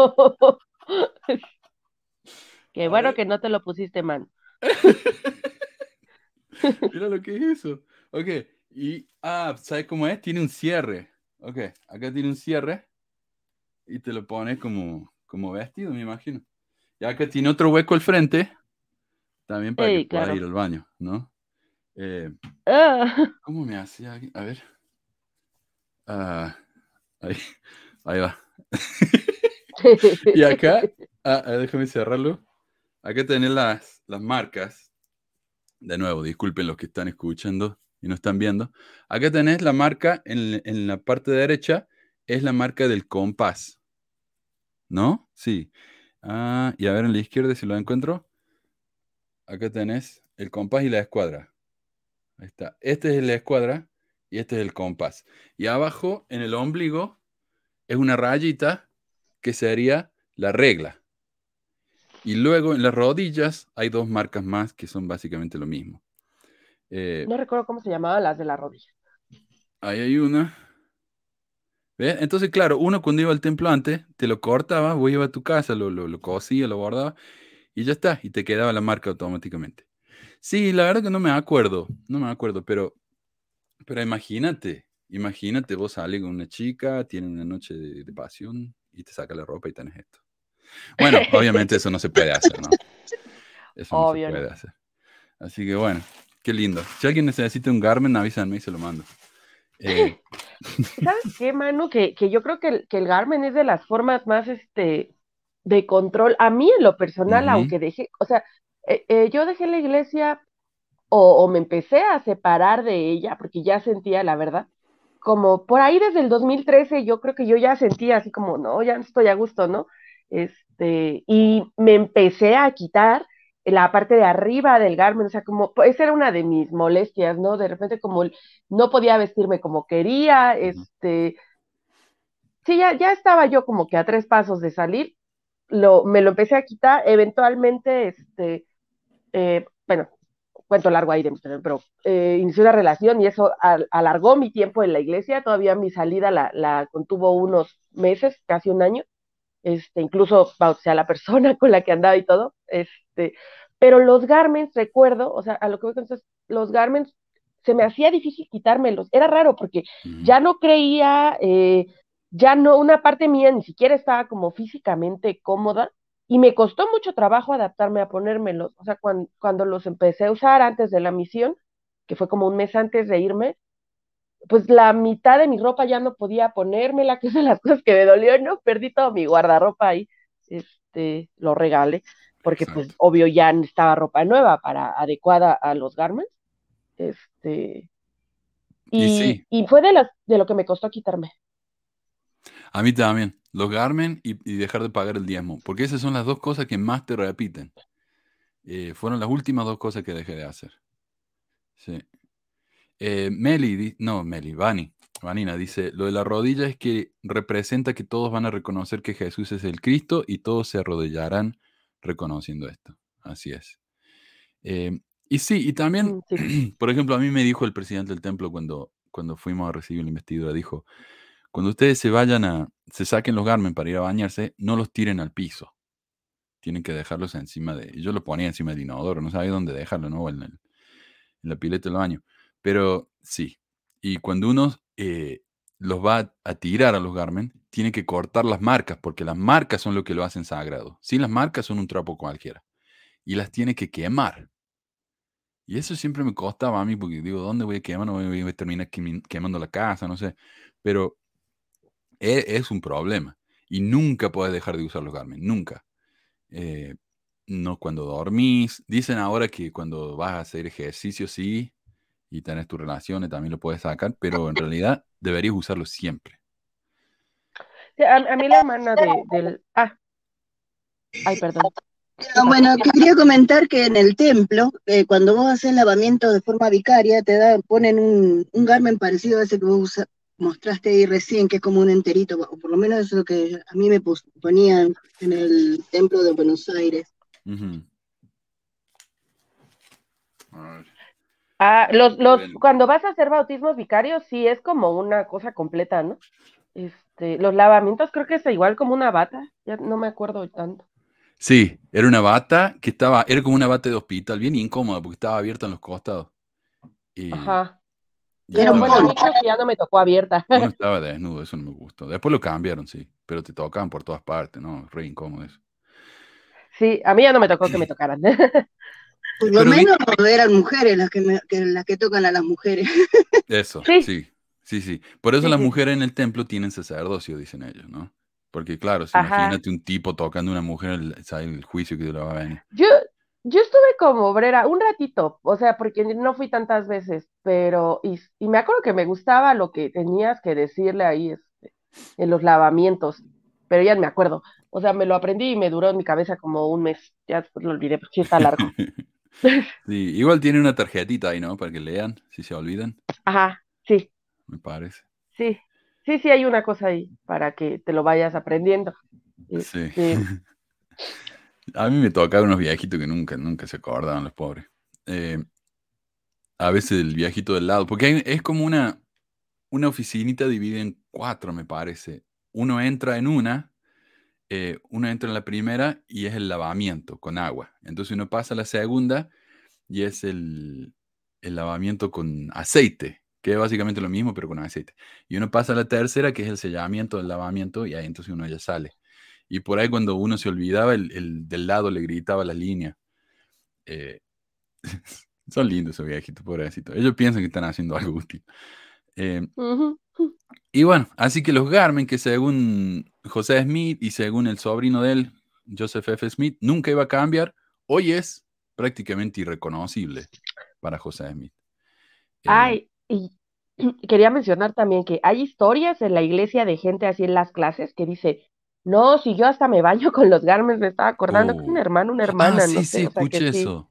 Qué bueno que no te lo pusiste, man. mira lo que es eso. Ok, y, ah, ¿sabes cómo es? Tiene un cierre. Ok, acá tiene un cierre y te lo pones como, como vestido, me imagino. Y acá tiene otro hueco al frente, también para que claro. ir al baño, ¿no? Eh, Ah, ¿Cómo me hacía? A ver. Ah, ahí, ahí va. Y acá, ah, déjame cerrarlo. Acá tenés las, las marcas. De nuevo, disculpen los que están escuchando y no están viendo. Acá tenés la marca en, en la parte derecha, es la marca del compás. ¿No? Sí. Ah, y a ver en la izquierda si lo encuentro. Acá tenés el compás y la escuadra. Ahí está. Este es la escuadra y este es el compás. Y abajo, en el ombligo, es una rayita que sería la regla. Y luego en las rodillas hay dos marcas más que son básicamente lo mismo. Eh, no recuerdo cómo se llamaban las de la rodilla. ahí hay una. Entonces, claro, uno cuando iba al templo antes, te lo cortaba, vos ibas a tu casa, lo, lo, lo cosía, lo bordaba y ya está, y te quedaba la marca automáticamente. Sí, la verdad que no me acuerdo, no me acuerdo, pero, pero imagínate, imagínate, vos sales con una chica, tiene una noche de, de pasión y te saca la ropa y tenés esto. Bueno, obviamente eso no se puede hacer, ¿no? Eso no Obvio se no. puede hacer. Así que bueno, qué lindo. Si alguien necesita un Garmin, avísame y se lo mando. Eh, ¿Sabes qué, Manu? Que, que yo creo que el, que el Garmin es de las formas más este, de control. A mí, en lo personal, aunque dejé, o sea, eh, eh, yo dejé la iglesia o, me empecé a separar de ella, porque ya sentía, la verdad, como por ahí desde el 2013, yo creo que yo ya sentía así como, no, ya no estoy a gusto, ¿no? Este, y me empecé a quitar la parte de arriba del garment, o sea, como, esa era una de mis molestias, ¿no? De repente como no podía vestirme como quería, este, sí, ya, ya estaba yo como que a tres pasos de salir, lo, me lo empecé a quitar, eventualmente, este, eh, bueno, cuento largo ahí, pero eh, inicié una relación y eso alargó mi tiempo en la iglesia, todavía mi salida la, la contuvo unos meses, casi un año, este, incluso bauticé a la persona con la que andaba y todo, este, pero los garments, recuerdo, o sea, a lo que voy con los garments, se me hacía difícil quitármelos, era raro porque ya no creía, eh, ya no, una parte mía ni siquiera estaba como físicamente cómoda, y me costó mucho trabajo adaptarme a ponérmelos. O sea, cuando, cuando los empecé a usar antes de la misión, que fue como un mes antes de irme, pues la mitad de mi ropa ya no podía ponérmela, que es de las cosas que me dolió, ¿no? Perdí todo mi guardarropa ahí, este, lo regalé, porque pues obvio ya estaba ropa nueva para adecuada a los garments. Este, y, y fue de, las, de lo que me costó quitarme. A mí también. Los Garmen y, dejar de pagar el diezmo. Porque esas son las dos cosas que más te repiten. Eh, fueron las últimas dos cosas que dejé de hacer. Sí. Eh, Meli, no, Meli, Vani, Vanina dice, lo de la rodilla es que representa que todos van a reconocer que Jesús es el Cristo y todos se arrodillarán reconociendo esto. Así es. Eh, y sí, y también, mm, por ejemplo, a mí me dijo el presidente del templo cuando, cuando fuimos a recibir la investidura, dijo, cuando ustedes se vayan a, se saquen los garmen para ir a bañarse, no los tiren al piso. Tienen que dejarlos encima de, yo lo ponía encima del inodoro, no sabía dónde dejarlo, ¿no? En, en la pileta del baño. Pero sí, y cuando uno eh, los va a tirar a los garmen, tiene que cortar las marcas, porque las marcas son lo que lo hacen sagrado. Si las marcas son un trapo cualquiera. Y las tiene que quemar. Y eso siempre me costaba a mí, porque digo, ¿dónde voy a quemar? No voy a terminar quemando la casa, no sé. Pero e, es, un problema. Y nunca puedes dejar de usar los Garmin, nunca. Eh, no cuando dormís. Dicen ahora que cuando vas a hacer ejercicio, sí, y tenés tus relaciones, también lo puedes sacar, pero en realidad deberías usarlo siempre. A, mí la hermana de, del... Ah, ay, perdón. Bueno, quería comentar que en el templo, eh, cuando vos haces lavamiento de forma vicaria, te da, ponen un, un garmen parecido a ese que vos mostraste ahí recién, que es como un enterito, o por lo menos eso es lo que a mí me ponían en el templo de Buenos Aires. Ah, los, los, cuando vas a hacer bautismos vicarios, sí es como una cosa completa, ¿no? Este, los lavamientos creo que es igual como una bata, ya no me acuerdo tanto. Sí, era una bata que estaba, era como una bata de hospital, bien incómoda porque estaba abierta en los costados. Ajá. Pero bueno, creo que ya no me tocó abierta. No estaba desnudo, eso no me gustó. Después lo cambiaron, sí, pero te tocaban por todas partes, ¿no? Re incómodo eso. Sí, a mí ya no me tocó que me tocaran. Por lo menos eran mujeres las que, las que tocan a las mujeres. Eso, sí, sí, sí. Por eso las mujeres en el templo tienen sacerdocio, dicen ellos, ¿no? Porque claro, si imagínate un tipo tocando a una mujer, ¿sabes el juicio que le va a venir? Yo, yo estuve como obrera un ratito, o sea, porque no fui tantas veces, pero, y, me acuerdo que me gustaba lo que tenías que decirle ahí este, en los lavamientos, pero ya me acuerdo, o sea, me lo aprendí y me duró en mi cabeza como un mes, ya después lo olvidé, porque sí está largo. sí, igual tiene una tarjetita ahí, ¿no? Para que lean, si se olvidan. Ajá, sí. Me parece. Sí, sí, sí, hay una cosa ahí para que te lo vayas aprendiendo. Sí. A mí me tocaron unos viejitos que nunca, nunca se acordaban los pobres. Eh, a veces el viejito del lado, porque es como una, una oficinita dividida en cuatro, me parece. Uno entra en una, eh, uno entra en la primera y es el lavamiento con agua. Entonces uno pasa a la segunda y es el, el lavamiento con aceite, que es básicamente lo mismo, pero con aceite. Y uno pasa a la tercera, que es el sellamiento del lavamiento, y ahí entonces uno ya sale. Y por ahí cuando uno se olvidaba, el, del lado le gritaba la línea. Eh, son lindos esos viejitos, pobrecitos. Ellos piensan que están haciendo algo útil. Eh, y bueno, así que los Garmin, que según José Smith y según el sobrino de él, Joseph F. Smith, nunca iba a cambiar, hoy es prácticamente irreconocible. para José Smith. Eh, Ay, y quería mencionar también que hay historias en la iglesia de gente así en las clases que dice, no, si yo hasta me baño con los garmes, me estaba acordando que un oh. hermano, una hermana, ah, sí, sí, escuché eso.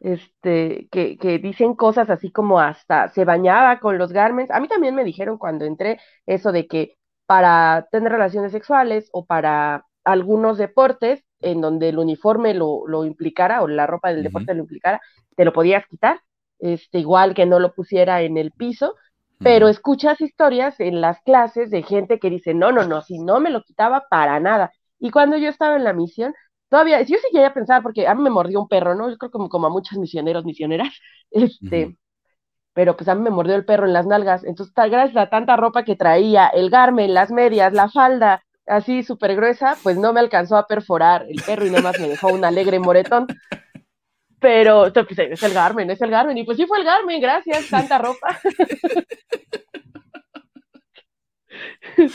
este, que, que dicen cosas así como hasta se bañaba con los garmes. A mí también me dijeron cuando entré eso de que para tener relaciones sexuales o para algunos deportes en donde el uniforme lo, lo implicara o la ropa del deporte lo implicara, te lo podías quitar, este, igual que no lo pusiera en el piso, pero escuchas historias en las clases de gente que dice, no, no, no, si no me lo quitaba para nada. Y cuando yo estaba en la misión, todavía, yo sí quería pensar, porque a mí me mordió un perro, ¿no? Yo creo como, como a muchos misioneros, misioneras, este, pero pues a mí me mordió el perro en las nalgas, entonces gracias a tanta ropa que traía, el garme, las medias, la falda, así súper gruesa, pues no me alcanzó a perforar el perro y nomás me dejó un alegre moretón. Pero pues, es el Garmin, es el Garmin. Y pues sí fue el Garmin, gracias, tanta ropa.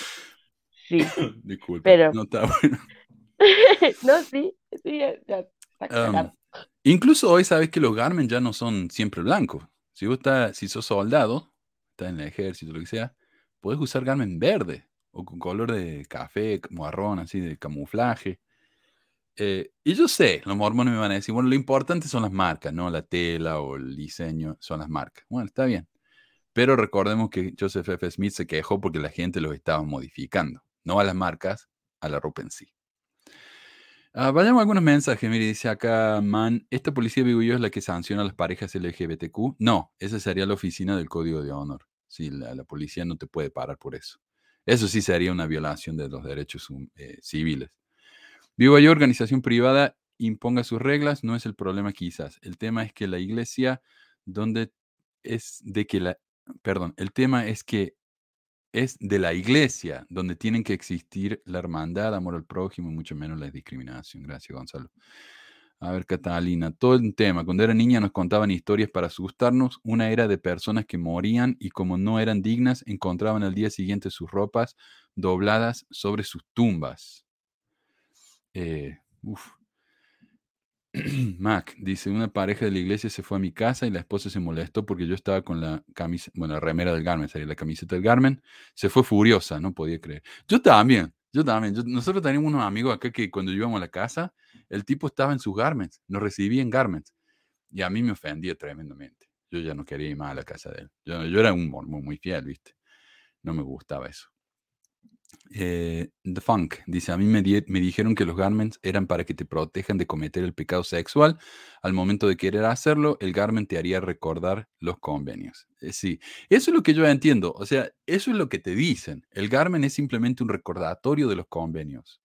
sí. Disculpe, pero... no está bueno. no, sí, sí, ya, um, incluso hoy sabes que los Garmin ya no son siempre blancos. Si vos estás, si sos soldado, estás en el ejército, lo que sea, puedes usar Garmin verde o con color de café, marrón, así de camuflaje. Eh, y yo sé, los mormones me van a decir, bueno, lo importante son las marcas, ¿no? La tela o el diseño son las marcas. Bueno, está bien. Pero recordemos que Joseph F. Smith se quejó porque la gente los estaba modificando, no a las marcas, a la ropa en sí. Ah, vayamos a algunos mensajes. Mire, dice acá, man, ¿esta policía vivo yo es la que sanciona a las parejas LGBTQ? No, esa sería la oficina del Código de Honor. Sí, la, policía no te puede parar por eso. Eso sí sería una violación de los derechos eh, civiles. Vivo yo, organización privada, imponga sus reglas, no es el problema quizás. El tema es que la iglesia, donde es de que la, perdón, el tema es que es de la iglesia donde tienen que existir la hermandad, amor al prójimo, mucho menos la discriminación. Gracias, Gonzalo. A ver, Catalina, todo el tema. Cuando era niña nos contaban historias para asustarnos. Una era de personas que morían y como no eran dignas, encontraban al día siguiente sus ropas dobladas sobre sus tumbas. Eh, Mac dice, una pareja de la iglesia se fue a mi casa y la esposa se molestó porque yo estaba con la camisa, bueno, la remera del Garmen, sería la camiseta del Garmen, se fue furiosa, no podía creer. Yo también, yo también. nosotros teníamos unos amigos acá que cuando íbamos a la casa, el tipo estaba en sus garments, nos recibía en garments. Y a mí me ofendía tremendamente. Yo ya no quería ir más a la casa de él. Yo, yo era un mormón muy fiel, ¿viste? No me gustaba eso. Eh, The Funk dice, a mí me, dijeron que los garments eran para que te protejan de cometer el pecado sexual. Al momento de querer hacerlo, el garment te haría recordar los convenios. Eh, sí, eso es lo que yo entiendo. O sea, eso es lo que te dicen. El garment es simplemente un recordatorio de los convenios.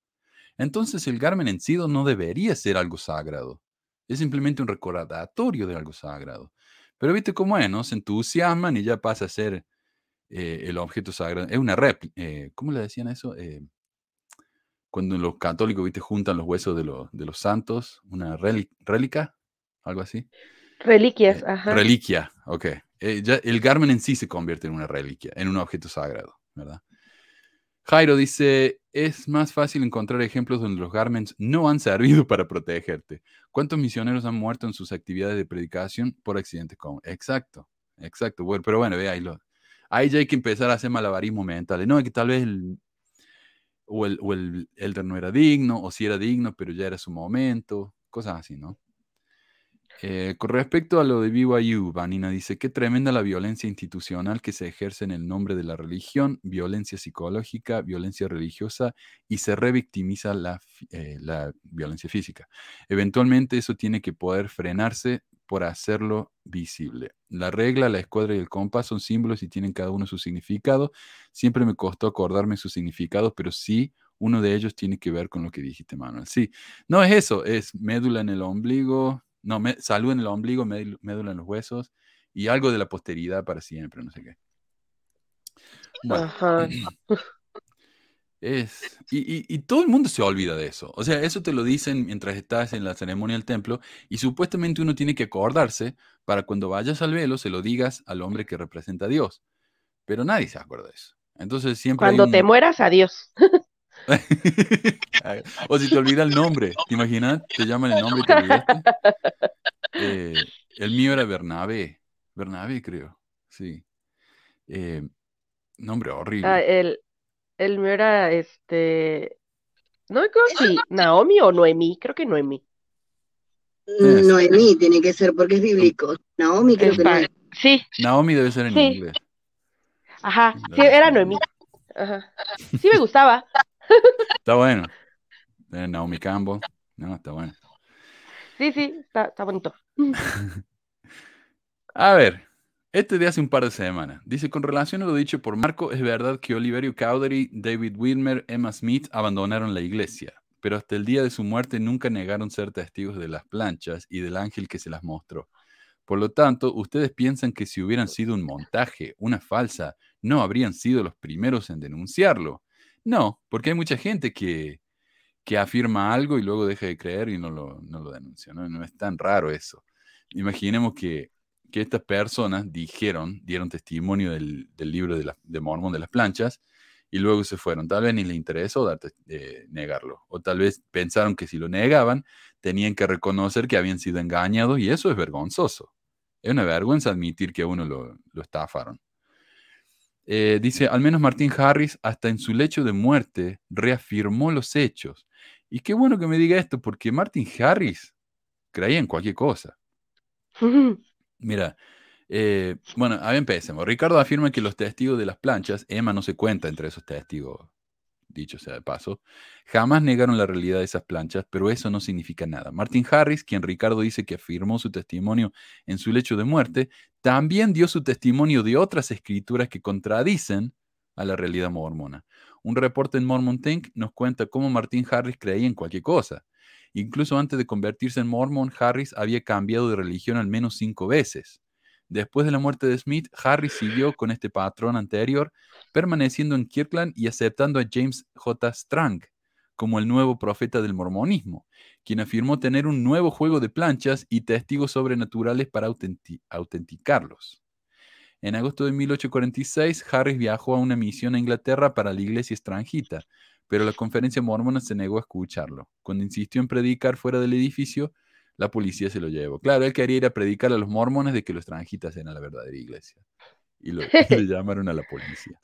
Entonces el garment en sí no debería ser algo sagrado. Es simplemente un recordatorio de algo sagrado. Pero viste cómo es, ¿no? Se entusiasman y ya pasa a ser eh, el objeto sagrado. Es una réplica. Eh, ¿Cómo le decían eso? Eh, cuando los católicos, viste, juntan los huesos de, los, de los santos, una rélica, algo así. Reliquias, ajá. Reliquia, ok. ya el Garmen en sí se convierte en una reliquia, en un objeto sagrado, ¿verdad? Jairo dice, es más fácil encontrar ejemplos donde los garments no han servido para protegerte. ¿Cuántos misioneros han muerto en sus actividades de predicación por accidentes comunes? Exacto, exacto. Bueno, pero bueno, ve ahí lo, ahí ya hay que empezar a hacer malabarismo mentales. No, es que tal vez el, o el, o el elder no era digno, o si era digno, pero ya era su momento, cosas así, ¿no? Eh, con respecto a lo de BYU, Vanina dice, qué tremenda la violencia institucional que se ejerce en el nombre de la religión, violencia psicológica, violencia religiosa y se revictimiza la, eh, la violencia física. Eventualmente eso tiene que poder frenarse por hacerlo visible. La regla, la escuadra y el compás son símbolos y tienen cada uno su significado. Siempre me costó acordarme sus significados, pero sí, uno de ellos tiene que ver con lo que dijiste, Manuel. Sí, no es eso, es médula en el ombligo, no, salud en el ombligo, médula en los huesos y algo de la posteridad para siempre, no sé qué. Ajá. Es, y, todo el mundo se olvida de eso. O sea, eso te lo dicen mientras estás en la ceremonia del templo y supuestamente uno tiene que acordarse para cuando vayas al velo se lo digas al hombre que representa a Dios. Pero nadie se acuerda de eso. Entonces siempre... Cuando te mueras, adiós. o si te olvida el nombre, ¿te imaginas? Te llaman el nombre y te olvidaste. Eh, El mío era Bernabé. Bernabé, creo. Sí. Eh, nombre horrible. Ah, el, el mío era este. No me acuerdo si Naomi o Noemí. Creo que Noemí. Noemí tiene que ser porque es bíblico. Naomi creo que no Sí. Naomi debe ser en inglés. Ajá, sí, era Noemí. Ajá. Sí me gustaba. Está bueno. Eh, Naomi Campbell. No, está bueno. Sí, sí, está, está bonito. A ver, este de hace un par de semanas. Dice, con relación a lo dicho por Marco, es verdad que Oliverio Cowdery, David Wilmer, Emma Smith abandonaron la iglesia, pero hasta el día de su muerte nunca negaron ser testigos de las planchas y del ángel que se las mostró. Por lo tanto, ustedes piensan que si hubieran sido un montaje, una falsa, no habrían sido los primeros en denunciarlo. No, porque hay mucha gente que, que afirma algo y luego deja de creer y no lo, no lo denuncia. ¿no? no es tan raro eso. Imaginemos que, que estas personas dijeron, dieron testimonio del, libro de, la, de, Mormón de las planchas y luego se fueron. Tal vez ni les interesó eh, negarlo. O tal vez pensaron que si lo negaban, tenían que reconocer que habían sido engañados y eso es vergonzoso. Es una vergüenza admitir que a uno lo, lo estafaron. Eh, dice, al menos Martín Harris, hasta en su lecho de muerte, reafirmó los hechos. Y qué bueno que me diga esto, porque Martin Harris creía en cualquier cosa. Mira, eh, bueno, a ver, empecemos. Ricardo afirma que los testigos de las planchas, Emma no se cuenta entre esos testigos, dicho sea de paso, jamás negaron la realidad de esas planchas, pero eso no significa nada. Martin Harris, quien Ricardo dice que afirmó su testimonio en su lecho de muerte, también dio su testimonio de otras escrituras que contradicen a la realidad mormona. Un reporte en Mormon Think nos cuenta cómo Martin Harris creía en cualquier cosa. Incluso antes de convertirse en mormon, Harris había cambiado de religión al menos cinco veces. Después de la muerte de Smith, Harris siguió con este patrón anterior, permaneciendo en Kirkland y aceptando a James J. Strang como el nuevo profeta del mormonismo, quien afirmó tener un nuevo juego de planchas y testigos sobrenaturales para autenticarlos. En agosto de 1846, Harris viajó a una misión a Inglaterra para la iglesia extranjita, pero la conferencia mormona se negó a escucharlo. Cuando insistió en predicar fuera del edificio, la policía se lo llevó. Claro, él quería ir a predicar a los mormones de que los extranjitas eran la verdadera iglesia. Y, lo, le llamaron a la policía.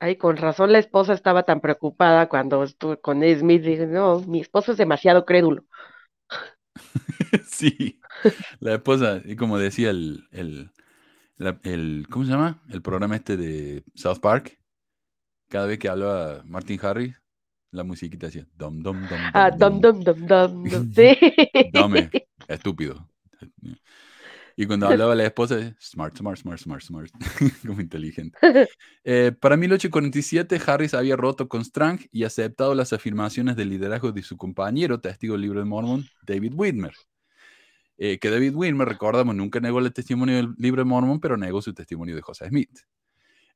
Ay, con razón la esposa estaba tan preocupada cuando estuvo con Smith. Dice, no, mi esposo es demasiado crédulo. sí, la esposa, y como decía el, el, el, ¿cómo se llama? El programa este de South Park. Cada vez que hablaba Martin Harris, la musiquita hacía dom, dom, dom, dom. Ah, dom, dom, dom, dom, sí. Dome, estúpido. Y cuando hablaba la esposa, smart, smart, smart, smart, smart, como inteligente. Eh, para 1847, Harris había roto con Strang y aceptado las afirmaciones del liderazgo de su compañero, testigo del libro de Mormon, David Whitmer. Eh, que David Whitmer, recordamos, nunca negó el testimonio del libro de Mormon, pero negó su testimonio de José Smith.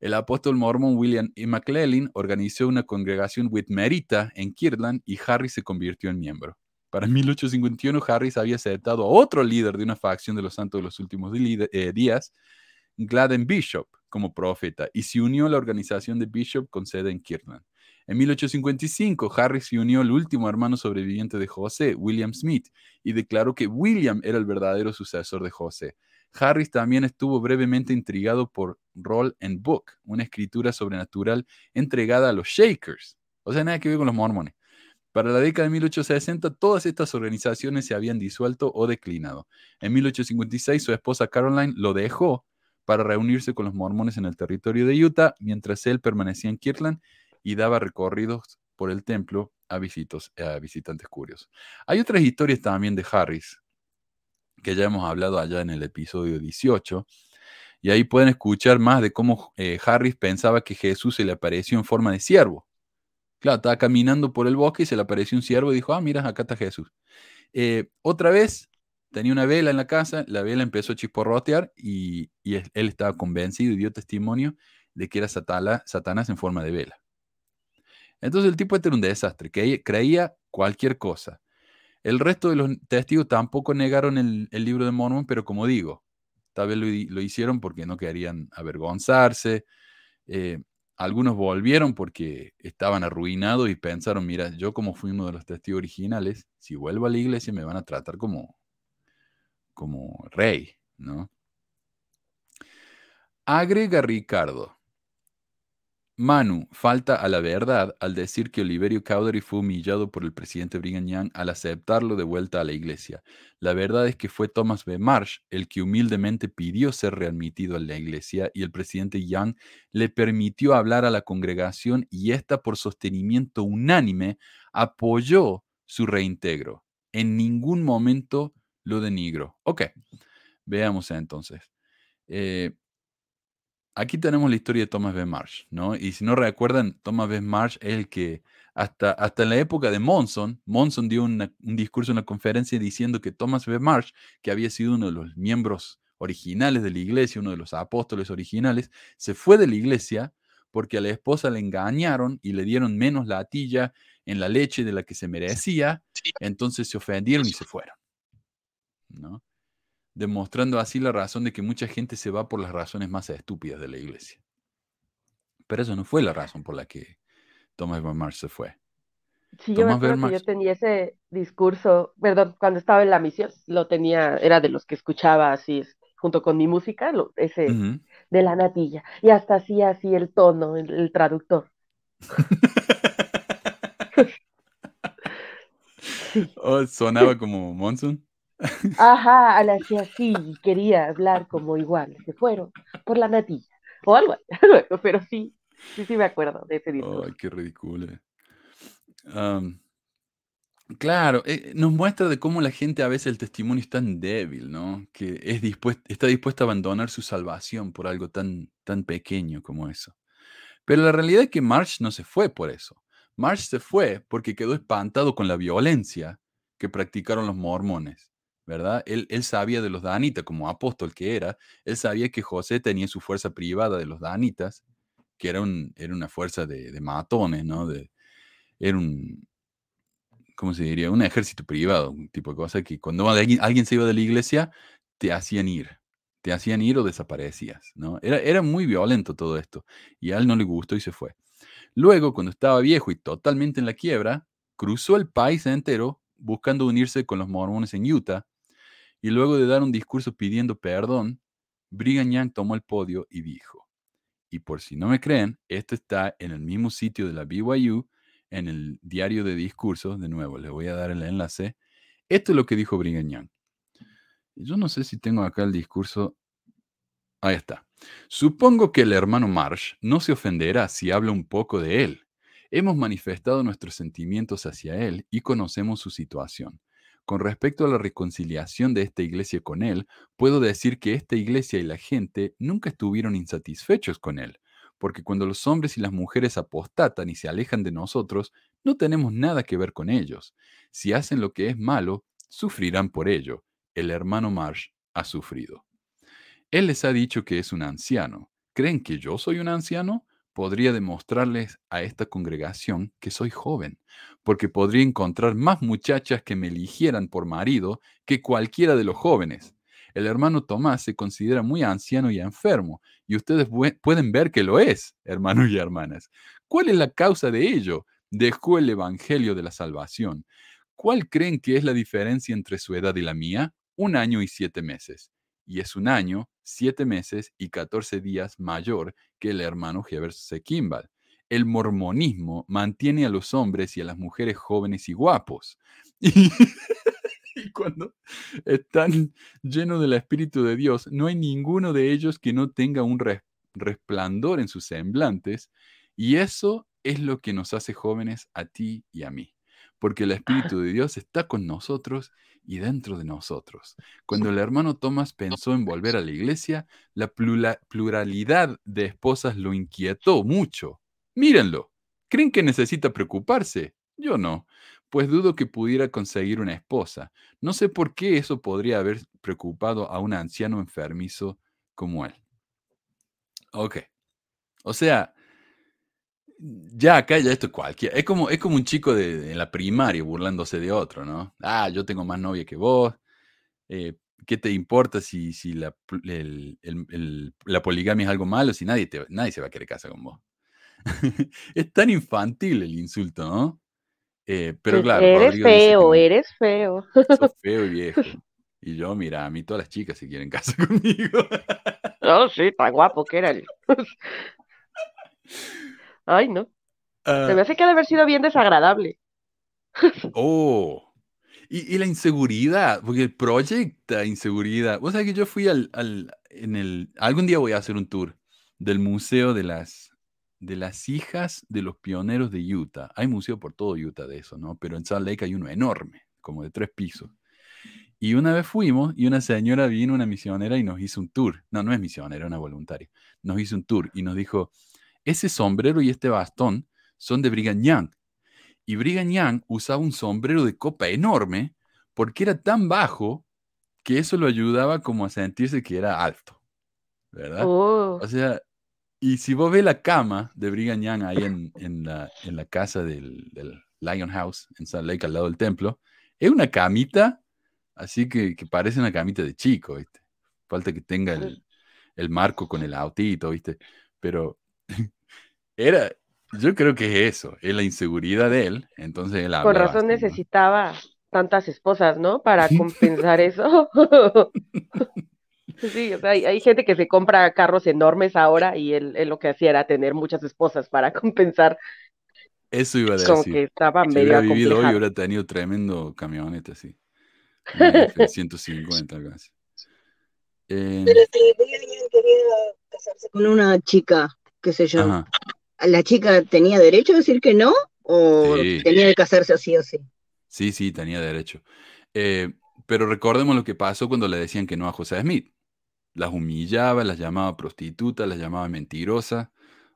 El apóstol mormón William E. McClellan organizó una congregación Whitmerita en Kirtland y Harris se convirtió en miembro. Para 1851, Harris había aceptado a otro líder de una facción de los santos de los últimos eh, días, Gladden Bishop, como profeta, y se unió a la organización de Bishop con sede en Kirtland. En 1855, Harris se unió al último hermano sobreviviente de José, William Smith, y declaró que William era el verdadero sucesor de José. Harris también estuvo brevemente intrigado por Roll and Book, una escritura sobrenatural entregada a los Shakers. O sea, nada que ver con los mormones. Para la década de 1860, todas estas organizaciones se habían disuelto o declinado. En 1856, su esposa Caroline lo dejó para reunirse con los mormones en el territorio de Utah, mientras él permanecía en Kirtland y daba recorridos por el templo a, a visitantes curiosos. Hay otras historias también de Harris que ya hemos hablado allá en el episodio 18. Y ahí pueden escuchar más de cómo eh, Harris pensaba que Jesús se le apareció en forma de siervo. Claro, estaba caminando por el bosque y se le apareció un siervo y dijo, ah, mira, acá está Jesús. Eh, otra vez tenía una vela en la casa, la vela empezó a chisporrotear y, y él estaba convencido y dio testimonio de que era Satanás en forma de vela. Entonces el tipo este era un desastre, que creía cualquier cosa. El resto de los testigos tampoco negaron el, libro de Mormon, pero como digo, tal vez lo, hicieron porque no querían avergonzarse. Eh, algunos volvieron porque estaban arruinados y pensaron, mira, yo como fui uno de los testigos originales, si vuelvo a la iglesia me van a tratar como, como rey, ¿no? Agrega Ricardo. Manu falta a la verdad al decir que Oliverio Cowdery fue humillado por el presidente Brigham Young al aceptarlo de vuelta a la iglesia. La verdad es que fue Thomas B. Marsh el que humildemente pidió ser readmitido a la iglesia y el presidente Young le permitió hablar a la congregación y ésta por sostenimiento unánime apoyó su reintegro. En ningún momento lo denigro. Ok, veamos entonces. Eh, aquí tenemos la historia de Thomas B. Marsh, ¿no? Y si no recuerdan, Thomas B. Marsh es el que hasta, hasta en la época de Monson, Monson dio un discurso en una conferencia diciendo que Thomas B. Marsh, que había sido uno de los miembros originales de la iglesia, uno de los apóstoles originales, se fue de la iglesia porque a la esposa le engañaron y le dieron menos latilla en la leche de la que se merecía, entonces se ofendieron y se fueron. ¿no? Demostrando así la razón de que mucha gente se va por las razones más estúpidas de la iglesia. Pero eso no fue la razón por la que Thomas Marsh se fue. Sí, yo me acuerdo que yo tenía ese discurso, perdón, cuando estaba en la misión, lo tenía, era de los que escuchaba así, junto con mi música, ese de la natilla, y hasta hacía así el tono, el, traductor. Oh, sonaba como Monson. Ajá, la hacía así quería hablar como igual. Se fueron por la natilla o algo, pero sí, sí, sí me acuerdo de ese discurso. Ay, qué ridículo. claro, eh, nos muestra de cómo la gente a veces el testimonio es tan débil, ¿no? Que es dispuesta, está dispuesta a abandonar su salvación por algo tan, tan pequeño como eso. Pero la realidad es que March no se fue por eso. March se fue porque quedó espantado con la violencia que practicaron los mormones. ¿Verdad? Él, sabía de los danitas, como apóstol que era, él sabía que José tenía su fuerza privada de los danitas, que era, un, era una fuerza de, matones, ¿no? De, era un, ¿cómo se diría? Un ejército privado, un tipo de cosa que cuando alguien, alguien se iba de la iglesia, te hacían ir, te hacían ir o desaparecías, ¿no? Era, era muy violento todo esto, y a él no le gustó y se fue. Luego, cuando estaba viejo y totalmente en la quiebra, cruzó el país entero buscando unirse con los mormones en Utah y luego de dar un discurso pidiendo perdón, Brigham Young tomó el podio y dijo, y por si no me creen, esto está en el mismo sitio de la BYU, en el diario de discursos, de nuevo, le voy a dar el enlace. Esto es lo que dijo Brigham Young. Yo no sé si tengo acá el discurso. Ahí está. Supongo que el hermano Marsh no se ofenderá si habla un poco de él. Hemos manifestado nuestros sentimientos hacia él y conocemos su situación. Con respecto a la reconciliación de esta iglesia con Él, puedo decir que esta iglesia y la gente nunca estuvieron insatisfechos con Él, porque cuando los hombres y las mujeres apostatan y se alejan de nosotros, no tenemos nada que ver con ellos. Si hacen lo que es malo, sufrirán por ello. El hermano Marsh ha sufrido. Él les ha dicho que es un anciano. ¿Creen que yo soy un anciano? podría demostrarles a esta congregación que soy joven, porque podría encontrar más muchachas que me eligieran por marido que cualquiera de los jóvenes. El hermano Tomás se considera muy anciano y enfermo, y ustedes pueden ver que lo es, hermanos y hermanas. ¿Cuál es la causa de ello? Dejó el Evangelio de la Salvación. ¿Cuál creen que es la diferencia entre su edad y la mía? Un año y siete meses. Y es un año siete meses y catorce días mayor que el hermano Heber Kimball. El mormonismo mantiene a los hombres y a las mujeres jóvenes y guapos. Y, cuando están llenos del Espíritu de Dios, no hay ninguno de ellos que no tenga un resplandor en sus semblantes. Y eso es lo que nos hace jóvenes a ti y a mí. Porque el Espíritu de Dios está con nosotros y dentro de nosotros. Cuando el hermano Tomás pensó en volver a la iglesia, la pluralidad de esposas lo inquietó mucho. Mírenlo. ¿Creen que necesita preocuparse? Yo no, pues dudo que pudiera conseguir una esposa. No sé por qué eso podría haber preocupado a un anciano enfermizo como él. Ok. O sea, ya acá ya esto es cualquiera. Es como, es como un chico de, la primaria burlándose de otro, ¿no? Ah, yo tengo más novia que vos. Eh, ¿Qué te importa si, si la, la, poligamia es algo malo? Si nadie, te, nadie se va a querer casar con vos. es tan infantil el insulto, ¿no? Eh, pero claro. Eres feo, eres feo. Sos feo y viejo. Y yo, mira, a mí todas las chicas se quieren casar conmigo. Oh, sí, tan guapo que era el. Ay, no. Se me Ah, hace que ha de haber sido bien desagradable. oh. Y, y la inseguridad, porque proyecta inseguridad. Vos sabés que yo fui al, al, en el, algún día voy a hacer un tour del museo de las, de las hijas de los pioneros de Utah. Hay museo por todo Utah de eso, ¿no? Pero en Salt Lake hay uno enorme, como de tres pisos. Y una vez fuimos y una señora vino, una misionera, y nos hizo un tour. No, no es misionera, una voluntaria. Nos hizo un tour y nos dijo, ese sombrero y este bastón son de Brigham Young. Y Brigham Young usaba un sombrero de copa enorme porque era tan bajo que eso lo ayudaba como a sentirse que era alto, ¿verdad? Oh, O sea, y si vos ves la cama de Brigham Young ahí en, en la, en la casa del, del Lion House, en Salt Lake, al lado del templo, es una camita, así que, que parece una camita de chico, ¿viste? Falta que tenga el, el marco con el autito, ¿viste? Pero era, yo creo que es eso, es la inseguridad de él, entonces él con razón bastante, ¿no? necesitaba tantas esposas, ¿no? Para compensar eso. Sí, o sea, hay, hay gente que se compra carros enormes ahora y él, él lo que hacía era tener muchas esposas para compensar, Eso iba a como decir. que estaba Si medio hubiera vivido hoy, hubiera tenido tremendo camioneta así. Una F-150, algo así. Eh, Pero si Young quería casarse con una chica, qué sé yo, ajá. ¿la chica tenía derecho a decir que no? ¿O Sí. tenía que casarse así o sí? Sí, sí, tenía derecho. Eh, pero recordemos lo que pasó cuando le decían que no a José Smith. Las humillaba, las llamaba prostitutas, las llamaba mentirosas.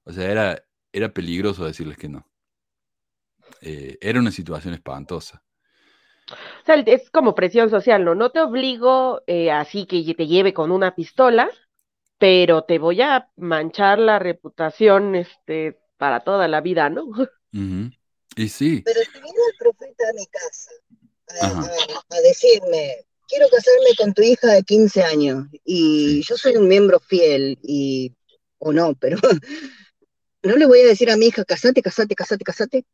O sea, era, era peligroso decirles que no. Eh, era una situación espantosa. O sea, es como presión social, ¿no? No te obligo eh, así que te lleve con una pistola, pero te voy a manchar la reputación este, para toda la vida, ¿no? Y sí, Pero si vino el profeta a mi casa a, Ajá. a- a decirme, quiero casarme con tu hija de 15 años, y yo soy un miembro fiel, y o no, pero no le voy a decir a mi hija, casate, casate, casate, casate.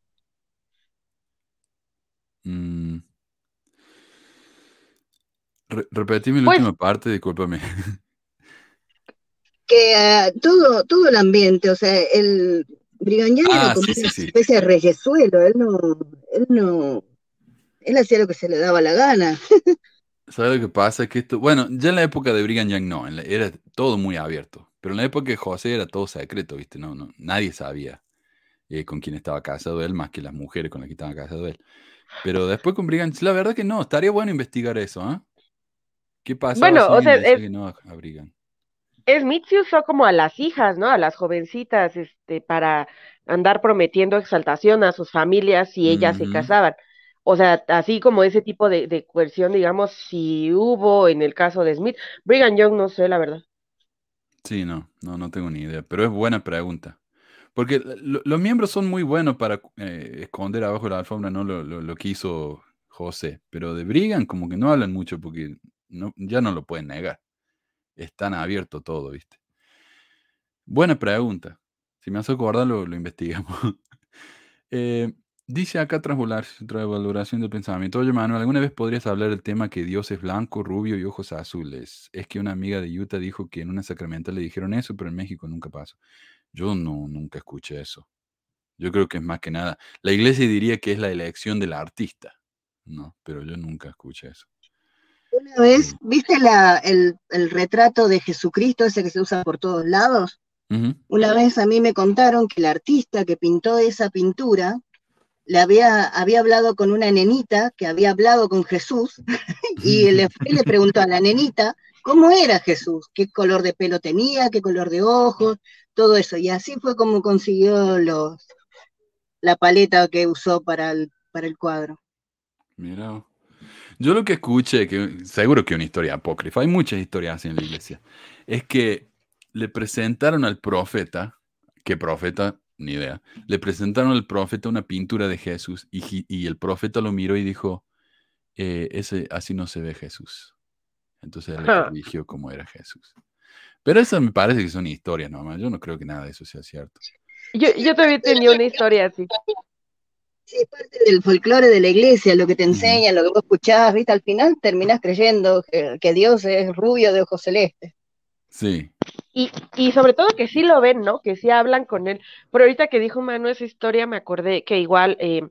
mm, re- repetime la Pues- última parte, discúlpame. Que eh, todo, todo el ambiente, o sea, el Brigham Young Ah, era como sí, una sí. especie de reyesuelo, él no, él no, él hacía lo que se le daba la gana. ¿Sabes lo que pasa? Que esto, bueno, ya en la época de Brigham Young no, en la- era todo muy abierto. Pero en la época de José era todo secreto, ¿viste? No, no, nadie sabía eh, con quién estaba casado él, más que las mujeres con las que estaba casado él. Pero después con Brigham, la verdad que no, estaría bueno investigar eso, ¿ah? ¿Qué pasaba Bueno, o sea, es- que no a, Brigham? Smith se usó como a las hijas, ¿no? A las jovencitas, este, para andar prometiendo exaltación a sus familias si ellas se casaban. O sea, así como ese tipo de, coerción, digamos, si hubo en el caso de Smith. Brigham Young, no sé, la verdad. Sí, no, no, no tengo ni idea, pero es buena pregunta. Porque lo- los miembros son muy buenos para eh, esconder abajo de la alfombra, ¿no? Lo, lo- que hizo José, pero de Brigham como que no hablan mucho porque ya no lo pueden negar. Es tan abierto todo, ¿viste? Buena pregunta. Si me hace acordar, lo, lo investigamos. Eh, dice acá transvaloración transvaloración del pensamiento. Oye, Manuel, ¿alguna vez podrías hablar del tema que Dios es blanco, rubio y ojos azules? Es que una amiga de Utah dijo que en una sacramental le dijeron eso, pero en México nunca pasó. Yo no, nunca escuché eso. Yo creo que es más que nada. La iglesia diría que es la elección del artista. No, pero yo nunca escuché eso. Una vez, ¿viste la, el, el retrato de Jesucristo, ese que se usa por todos lados? Una vez a mí me contaron que el artista que pintó esa pintura le había, había hablado con una nenita que había hablado con Jesús y le, le preguntó a la nenita cómo era Jesús, qué color de pelo tenía, qué color de ojos, todo eso. Y así fue como consiguió los, la paleta que usó para el, para el cuadro. Mira. Yo lo que escuché, que seguro que una historia apócrifa, hay muchas historias así en la iglesia, es que le presentaron al profeta, ¿qué profeta? Ni idea. Le presentaron al profeta una pintura de Jesús y, y el profeta lo miró y dijo, "Eh, ese, así no se ve Jesús. Entonces él le corrigió cómo era Jesús. Pero eso me parece que son historias nomás. Yo no creo que nada de eso sea cierto. Yo, yo también tenía una historia así. Sí, es parte del folclore de la iglesia, lo que te enseñan, lo que vos escuchás, ¿viste? Al final terminás creyendo que, Dios es rubio de ojos celestes. Sí. Y, y, sobre todo que sí lo ven, ¿no? Que sí hablan con él. Pero ahorita que dijo Manu esa historia, me acordé que igual, eh,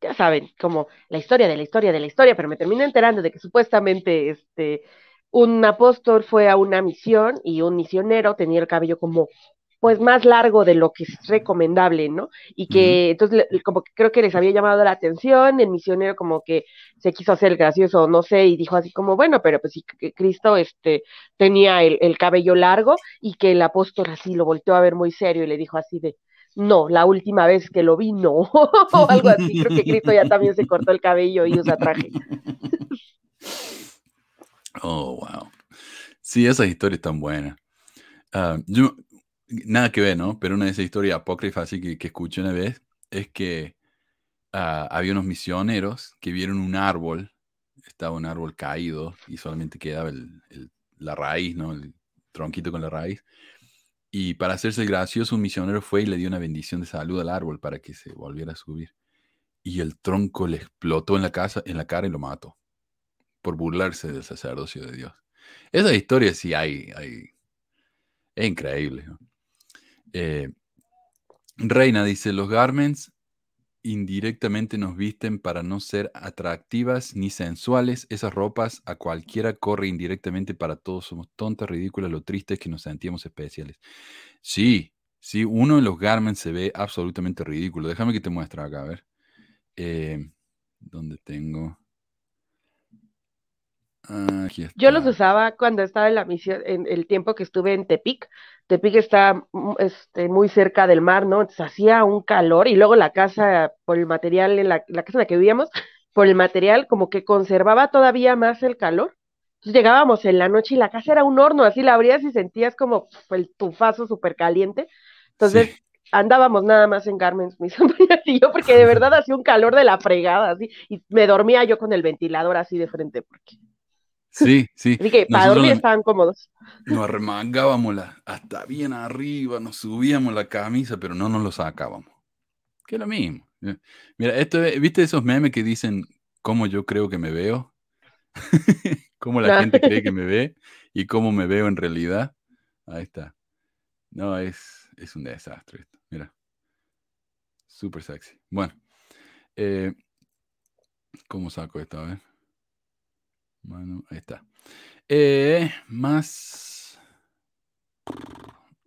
ya saben, como la historia de la historia de la historia, pero me terminé enterando de que supuestamente este un apóstol fue a una misión y un misionero tenía el cabello como pues más largo de lo que es recomendable, ¿no? Y que entonces como que creo que les había llamado la atención, el misionero como que se quiso hacer gracioso, no sé, y dijo así como, bueno, pero pues sí, que Cristo este, tenía el, el, cabello largo y que el apóstol así lo volteó a ver muy serio y le dijo así de, no, la última vez que lo vi, no, o algo así, creo que Cristo ya también se cortó el cabello y usa traje. Oh, wow. Sí, esas historias están buenas. Ah, yo, nada que ver, ¿no? Pero una de esas historias apócrifas así que, escuché una vez es que ah, había unos misioneros que vieron un árbol, estaba un árbol caído y solamente quedaba la raíz, ¿no? El tronquito con la raíz. Y para hacerse gracioso, un misionero fue y le dio una bendición de salud al árbol para que se volviera a subir. Y el tronco le explotó en la, cara y lo mató por burlarse del sacerdocio de Dios. Esa historia sí hay, hay es increíble. Eh, Reina dice, los garments indirectamente nos visten para no ser atractivas ni sensuales. Esas ropas a cualquiera corre indirectamente para todos. Somos tontas, ridículas, lo triste es que nos sentíamos especiales. Sí, sí, uno de los garments se ve absolutamente ridículo. Déjame que te muestre acá, a ver. Eh, ¿Dónde tengo? Yo los usaba cuando estaba en la misión, en el tiempo que estuve en Tepic. Tepic está este, muy cerca del mar, ¿no? Entonces hacía un calor y luego la casa, por el material, en la, casa en la que vivíamos, por el material, como que conservaba todavía más el calor. Entonces llegábamos en la noche y la casa era un horno, así la abrías y sentías como el tufazo súper caliente. Entonces andábamos nada más en Garments, mis sobrinas y yo, porque de verdad hacía un calor de la fregada, así, y me dormía yo con el ventilador así de frente, porque Sí, sí. Así que para dormir estaban cómodos. Nos arremangábamos hasta bien arriba, nos subíamos la camisa, pero no nos lo sacábamos. Que es lo mismo. Eh, mira, esto, ¿viste esos memes que dicen cómo yo creo que me veo? cómo la gente cree que me ve y cómo me veo en realidad. Ahí está. No, es, es un desastre esto. Mira. Súper sexy. Bueno. Eh, ¿Cómo saco esto? A ver. Bueno, ahí está. Eh, más.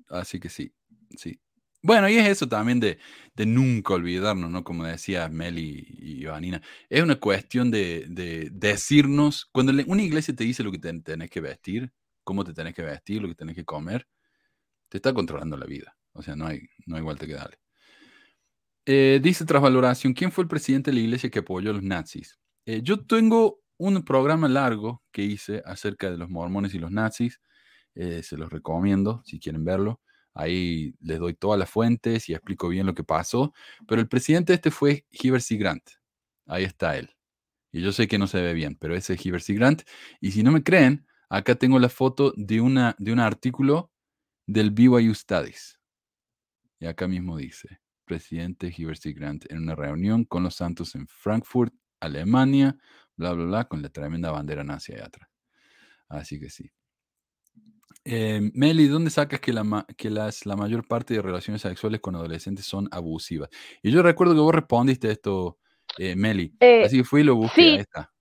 Así que sí, sí. Bueno, y es eso también de, nunca olvidarnos, ¿no? Como decía Meli y Vanina. Es una cuestión de, decirnos, cuando una iglesia te dice lo que tenés que vestir, cómo te tenés que vestir, lo que tenés que comer, te está controlando la vida. O sea, no hay, no hay vuelta que darle. Eh, dice tras valoración, ¿quién fue el presidente de la iglesia que apoyó a los nazis? Eh, yo tengo un programa largo que hice acerca de los mormones y los nazis. Eh, se los recomiendo si quieren verlo. Ahí les doy todas las fuentes y explico bien lo que pasó. Pero el presidente este fue Heber C. Grant. Ahí está él. Y yo sé que no se ve bien, pero ese es Heber C. Grant. Y si no me creen, acá tengo la foto de, una, de un artículo del BYU Studies. Y acá mismo dice, presidente Heber C. Grant en una reunión con los santos en Frankfurt, Alemania, bla, bla, bla, con la tremenda bandera nazi allá atrás. Así que sí. Eh, Meli, ¿dónde sacas que, la, que las, la mayor parte de relaciones sexuales con adolescentes son abusivas? Y yo recuerdo que vos respondiste esto, eh, Meli. Eh, así que fui y lo busqué. Ahí está.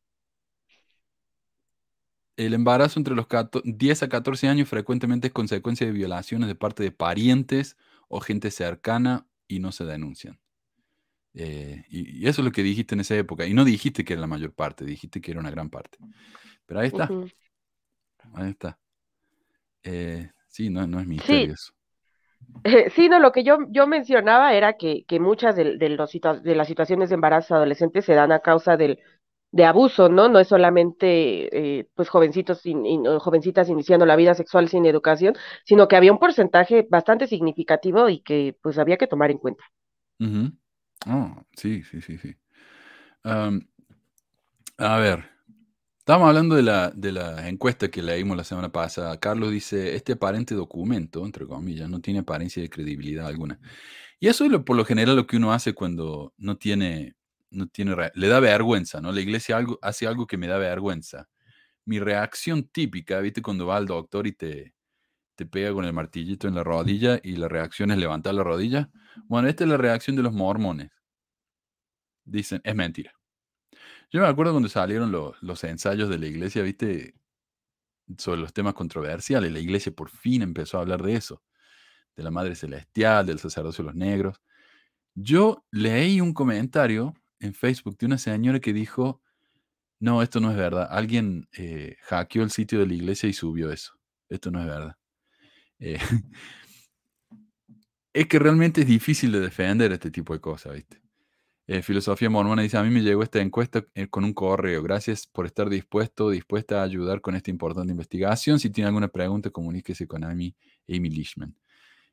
El embarazo entre los 10 a 14 años frecuentemente es consecuencia de violaciones de parte de parientes o gente cercana y no se denuncian. Eh, y, eso es lo que dijiste en esa época. Y no dijiste que era la mayor parte, dijiste que era una gran parte. Pero ahí está. Ahí está. Eh, sí, no, no es misterio sí. Sí, no, lo que yo, yo mencionaba era que, que muchas de, de, los, de, las situaciones de embarazo adolescentes se dan a causa del, de abuso, ¿no? No es solamente eh, pues jovencitos jovencitas iniciando la vida sexual sin educación, sino que había un porcentaje bastante significativo y que pues había que tomar en cuenta. Oh, sí, sí, sí, sí. a ver, estamos hablando de la, de la encuesta que leímos la semana pasada. Carlos dice, este aparente documento, entre comillas, no tiene apariencia de credibilidad alguna. Y eso es lo, por lo general lo que uno hace cuando no tiene no tiene, le da vergüenza, ¿no? La iglesia algo, hace algo que me da vergüenza. Mi reacción típica, ¿viste? Cuando va al doctor y te, te pega con el martillito en la rodilla y la reacción es levantar la rodilla. Bueno, esta es la reacción de los mormones. Dicen, es mentira. Yo me acuerdo cuando salieron los, los ensayos de la iglesia, ¿viste? Sobre los temas controversiales. La iglesia por fin empezó a hablar de eso. De la Madre Celestial, del sacerdocio de los negros. Yo leí un comentario en Facebook de una señora que dijo, no, esto no es verdad. Alguien eh, hackeó el sitio de la iglesia y subió eso. Esto no es verdad. Eh, es que realmente es difícil de defender este tipo de cosas, ¿viste? Eh, Filosofía Mormona dice, a mí me llegó esta encuesta con un correo. Gracias por estar dispuesto, dispuesta a ayudar con esta importante investigación. Si tiene alguna pregunta, comuníquese con Amy, Amy Lishman.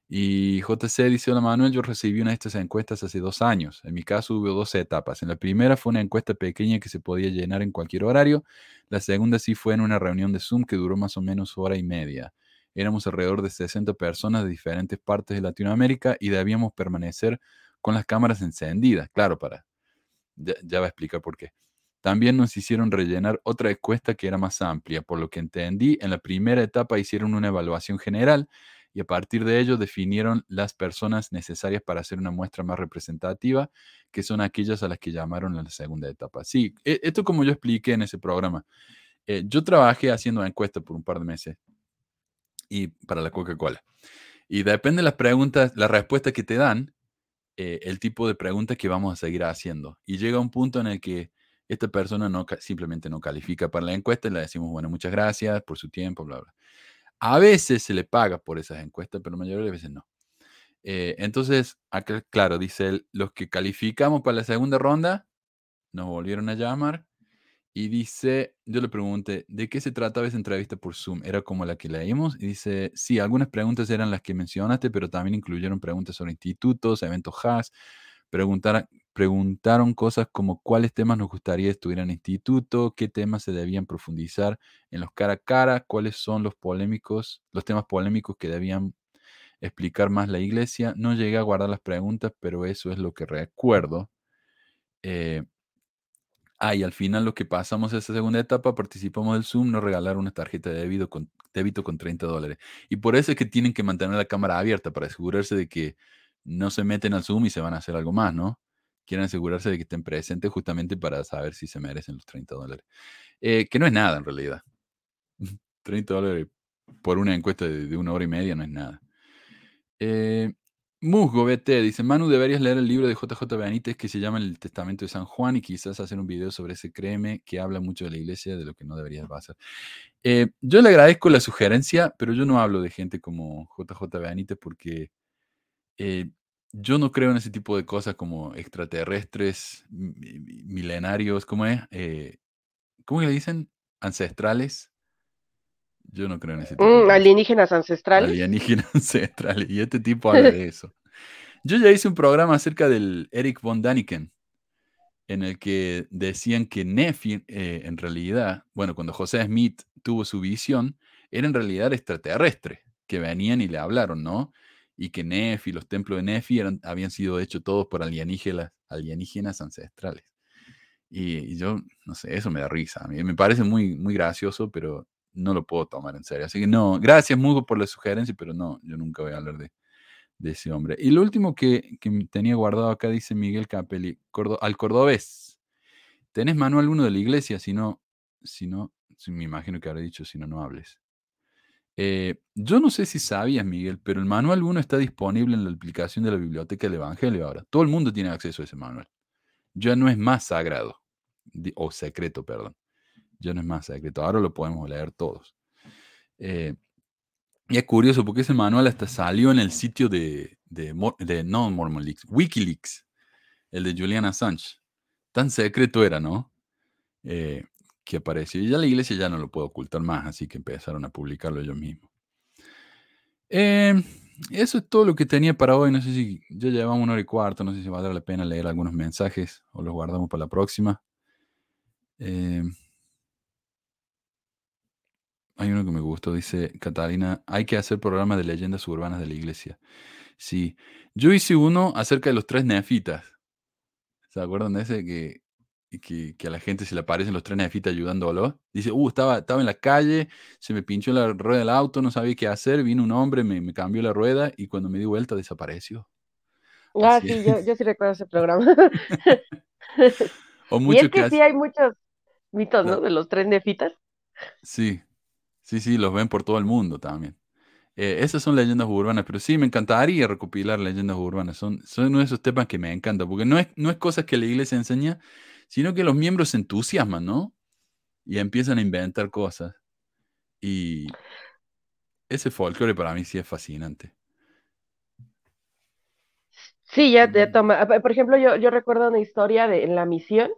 Y JC dice, hola Manuel, yo recibí una de estas encuestas hace dos años. En mi caso hubo dos etapas. En la primera fue una encuesta pequeña que se podía llenar en cualquier horario. La segunda sí fue en una reunión de Zoom que duró más o menos hora y media. Éramos alrededor de 60 personas de diferentes partes de Latinoamérica y debíamos permanecer con las cámaras encendidas. Claro, para... Ya, va a explicar por qué. También nos hicieron rellenar otra encuesta que era más amplia. Por lo que entendí, en la primera etapa hicieron una evaluación general y a partir de ello definieron las personas necesarias para hacer una muestra más representativa, que son aquellas a las que llamaron en la segunda etapa. Sí, e, esto como yo expliqué en ese programa. Eh, yo trabajé haciendo una encuesta por un par de meses y para la Coca-Cola. Y depende de las preguntas, la respuesta que te dan, eh, el tipo de preguntas que vamos a seguir haciendo. Y llega un punto en el que esta persona no, simplemente no califica para la encuesta y le decimos, bueno, muchas gracias por su tiempo, bla, bla. A veces se le paga por esas encuestas, pero la veces no. Eh, entonces, acá, claro, dice él, los que calificamos para la segunda ronda nos volvieron a llamar y dice, yo le pregunté, ¿de qué se trataba esa entrevista por Zoom? ¿Era como la que leímos? Y dice, sí, algunas preguntas eran las que mencionaste, pero también incluyeron preguntas sobre institutos, eventos HAS, preguntar, preguntaron cosas como cuáles temas nos gustaría estudiar en instituto, qué temas se debían profundizar en los cara a cara, cuáles son los polémicos, los temas polémicos que debían explicar más la iglesia. No llegué a guardar las preguntas, pero eso es lo que recuerdo. Eh, ah, y al final lo que pasamos a esa segunda etapa, participamos del Zoom, nos regalaron una tarjeta de débito con, débito con 30 dólares. Y por eso es que tienen que mantener la cámara abierta para asegurarse de que no se meten al Zoom y se van a hacer algo más, ¿no? Quieren asegurarse de que estén presentes justamente para saber si se merecen los 30 dólares. Eh, que no es nada en realidad. 30 dólares por una encuesta de, una hora y media no es nada. Eh, Musgo BT dice, Manu, deberías leer el libro de JJ Benítez que se llama El Testamento de San Juan y quizás hacer un video sobre ese créeme que habla mucho de la iglesia, de lo que no deberías hacer. Eh, yo le agradezco la sugerencia, pero yo no hablo de gente como JJ Benítez porque eh, yo no creo en ese tipo de cosas como extraterrestres, milenarios, ¿cómo es? Eh, ¿Cómo le dicen? Ancestrales. Yo no creo en ese tipo. Mm, alienígenas ancestrales. Alienígenas ancestrales. Y este tipo habla de eso. Yo ya hice un programa acerca del Eric von Daniken, en el que decían que Nefi, eh, en realidad, bueno, cuando José Smith tuvo su visión, era en realidad extraterrestre, que venían y le hablaron, ¿no? y que Nefi, los templos de Nefi eran, habían sido hechos todos por alienígenas, alienígenas ancestrales. Y, yo, no sé, eso me da risa. A mí me parece muy, muy gracioso, pero no lo puedo tomar en serio. Así que no, gracias Mugo por la sugerencia, pero no, yo nunca voy a hablar de, ese hombre. Y lo último que, que, tenía guardado acá dice Miguel Capelli, al cordobés. ¿Tenés manual uno de la iglesia? Si no, si no, me imagino que habré dicho, si no, no hables. Eh, yo no sé si sabías, Miguel, pero el manual 1 está disponible en la aplicación de la Biblioteca del Evangelio ahora. Todo el mundo tiene acceso a ese manual. Ya no es más sagrado, o secreto, perdón. Ya no es más secreto. Ahora lo podemos leer todos. Eh, y es curioso porque ese manual hasta salió en el sitio de, de, de no Mormon Leaks, Wikileaks, el de Julian Assange. Tan secreto era, ¿no? Eh, que apareció. Y ya la iglesia ya no lo puede ocultar más, así que empezaron a publicarlo ellos mismos. Em, eso es todo lo que tenía para hoy. No sé si ya llevamos una hora y cuarto, no sé si valdrá la pena leer algunos mensajes o los guardamos para la próxima. Hay uno que me gustó, dice Catalina, hay que hacer programas de leyendas urbanas de la iglesia. Sí, yo hice uno acerca de los tres nefitas. ¿Se acuerdan de ese que, que, que, a la gente se le aparecen los trenes de fita ayudándolo? Dice, uh, estaba, estaba en la calle, se me pinchó la rueda del auto, no sabía qué hacer, vino un hombre, me, me cambió la rueda y cuando me di vuelta desapareció. Ah, sí, yo, yo, sí recuerdo ese programa. y es que, sí hay muchos mitos, ¿no? De los trenes de fitas. Sí, sí, sí, los ven por todo el mundo también. Eh, esas son leyendas urbanas, pero sí, me encantaría recopilar leyendas urbanas. Son, son uno de esos temas que me encantan, porque no es, no es cosas que la iglesia enseña, sino que los miembros se entusiasman, ¿no? Y empiezan a inventar cosas. Y ese folclore para mí sí es fascinante. Sí, ya te toma. Por ejemplo, yo, yo recuerdo una historia de en la misión,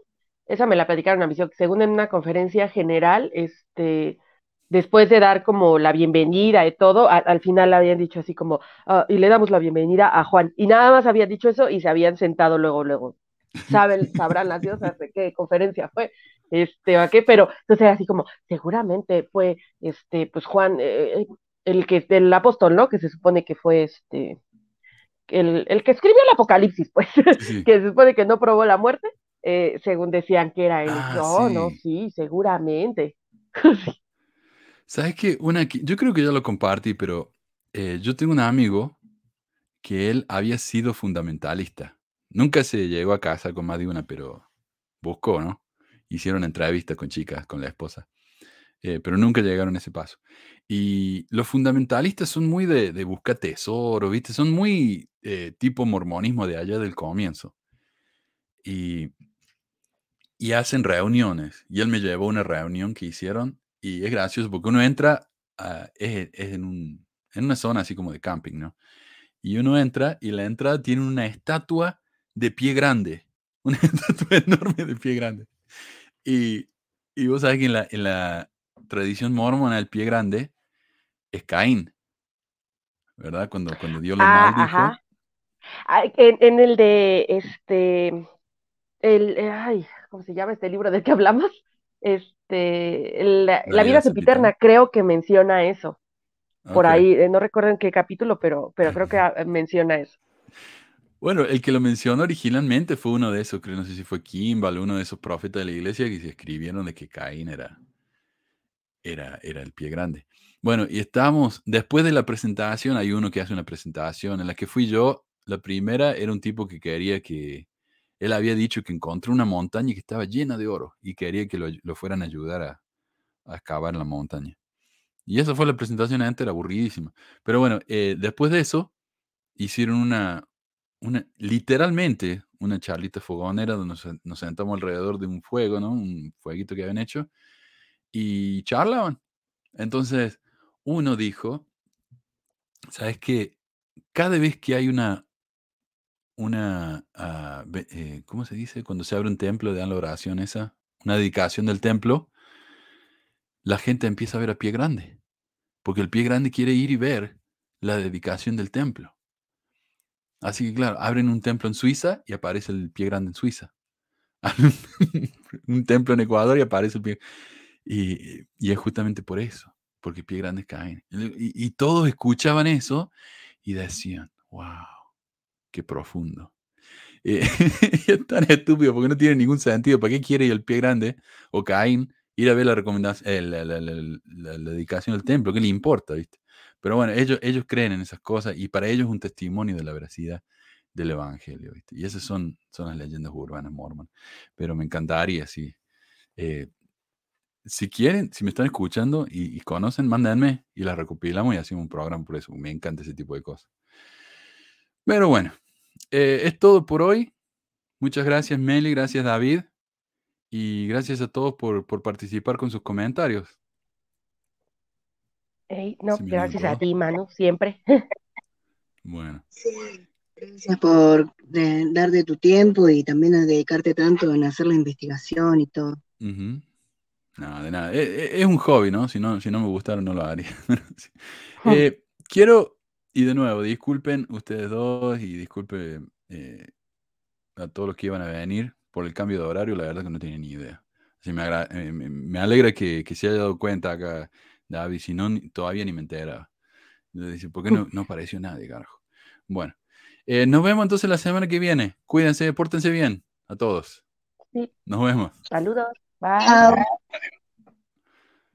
esa me la platicaron en la misión, según en una conferencia general, este, después de dar como la bienvenida y todo, al final habían dicho así como, ah, y le damos la bienvenida a Juan. Y nada más habían dicho eso y se habían sentado luego, luego. Saben, sabrán las diosas de qué conferencia fue, este, ¿a qué? Pero entonces así como, seguramente fue, este, pues Juan, eh, el que, el apóstol, ¿no? Que se supone que fue, este, el, el que escribió el Apocalipsis, pues, que se supone que no probó la muerte, eh, según decían que era él. Ah, no, no, sí, seguramente. ¿Sabes qué? Una, yo creo que ya lo compartí, pero eh, yo tengo un amigo que él había sido fundamentalista. Nunca se llegó a casa con más de una, pero buscó, ¿no? Hicieron entrevistas con chicas, con la esposa. Eh, pero nunca llegaron a ese paso. Y los fundamentalistas son muy de, de busca tesoro, ¿viste? Son muy eh, tipo mormonismo de allá del comienzo. Y, y hacen reuniones. Y él me llevó a una reunión que hicieron y es gracioso porque uno entra, es, en, un, en, una zona así como de camping, ¿no? Y uno entra y la entrada tiene una estatua de pie grande, una estatua enorme de pie grande. Y, y vos sabés que en la, en la tradición mormona el pie grande es Caín, ¿verdad? Cuando, cuando Dios lo ah, maldijo. En, en, el de este, el, ay, ¿cómo se llama este libro del que hablamos? Este, la, vida sempiterna, creo que menciona eso. Por ahí, eh, no recuerdo en qué capítulo, pero, pero creo que ah, menciona eso. Bueno, el que lo mencionó originalmente fue uno de esos, creo, no sé si fue Kimball, uno de esos profetas de la iglesia que se escribieron de que Caín era, era, era el pie grande. Bueno, y estamos, después de la presentación, hay uno que hace una presentación en la que fui yo. La primera era un tipo que quería que, él había dicho que encontró una montaña que estaba llena de oro y quería que lo, fueran a ayudar a, a, excavar la montaña. Y esa fue la presentación antes, era aburridísima. Pero bueno, eh, después de eso, hicieron una, una, literalmente, una charlita fogonera donde nos, sentamos alrededor de un fuego, ¿no? Un fueguito que habían hecho y charlaban. Entonces, uno dijo, ¿sabes qué? Cada vez que hay una, una, ah, eh, ¿cómo se dice? Cuando se abre un templo, dan la oración esa, una dedicación del templo, la gente empieza a ver a pie grande, porque el pie grande quiere ir y ver la dedicación del templo. Así que claro, abren un templo en Suiza y aparece el pie grande en Suiza. un templo en Ecuador y aparece el pie. Y, y es justamente por eso, porque pie grande caen. Y, y todos escuchaban eso y decían, wow Qué profundo. Eh, es tan estúpido porque no tiene ningún sentido. ¿Para qué quiere el pie grande o Caín ir a ver la recomendación, eh, la, dedicación al templo? ¿Qué le importa, viste? Pero bueno, ellos, ellos creen en esas cosas y para ellos es un testimonio de la veracidad del evangelio, ¿viste? Y esas son, son las leyendas urbanas mormon. Pero me encantaría, sí. Eh, si quieren, si me están escuchando y, y, conocen, mándenme y las recopilamos y hacemos un programa por eso. Me encanta ese tipo de cosas. Pero bueno, eh, es todo por hoy. Muchas gracias, Meli, gracias, David. Y gracias a todos por, participar con sus comentarios. no, gracias a ti, Manu, siempre. Bueno. Sí, gracias por dar de tu tiempo y también a dedicarte tanto en hacer la investigación y todo. No, de nada. E, e, es, un hobby, ¿no? Si no, si no me gustara, no lo haría. Eh, quiero y de nuevo, disculpen ustedes dos y disculpen eh, a todos los que iban a venir por el cambio de horario, la verdad que no tenía ni idea. Eh, me, alegra que, se haya dado cuenta acá David, si no, todavía ni me entera. Dice, ¿por qué no, no apareció nadie, carajo? Bueno, eh, nos vemos entonces la semana que viene. Cuídense, pórtense bien. a todos. Sí. Nos vemos. Saludos. Bye.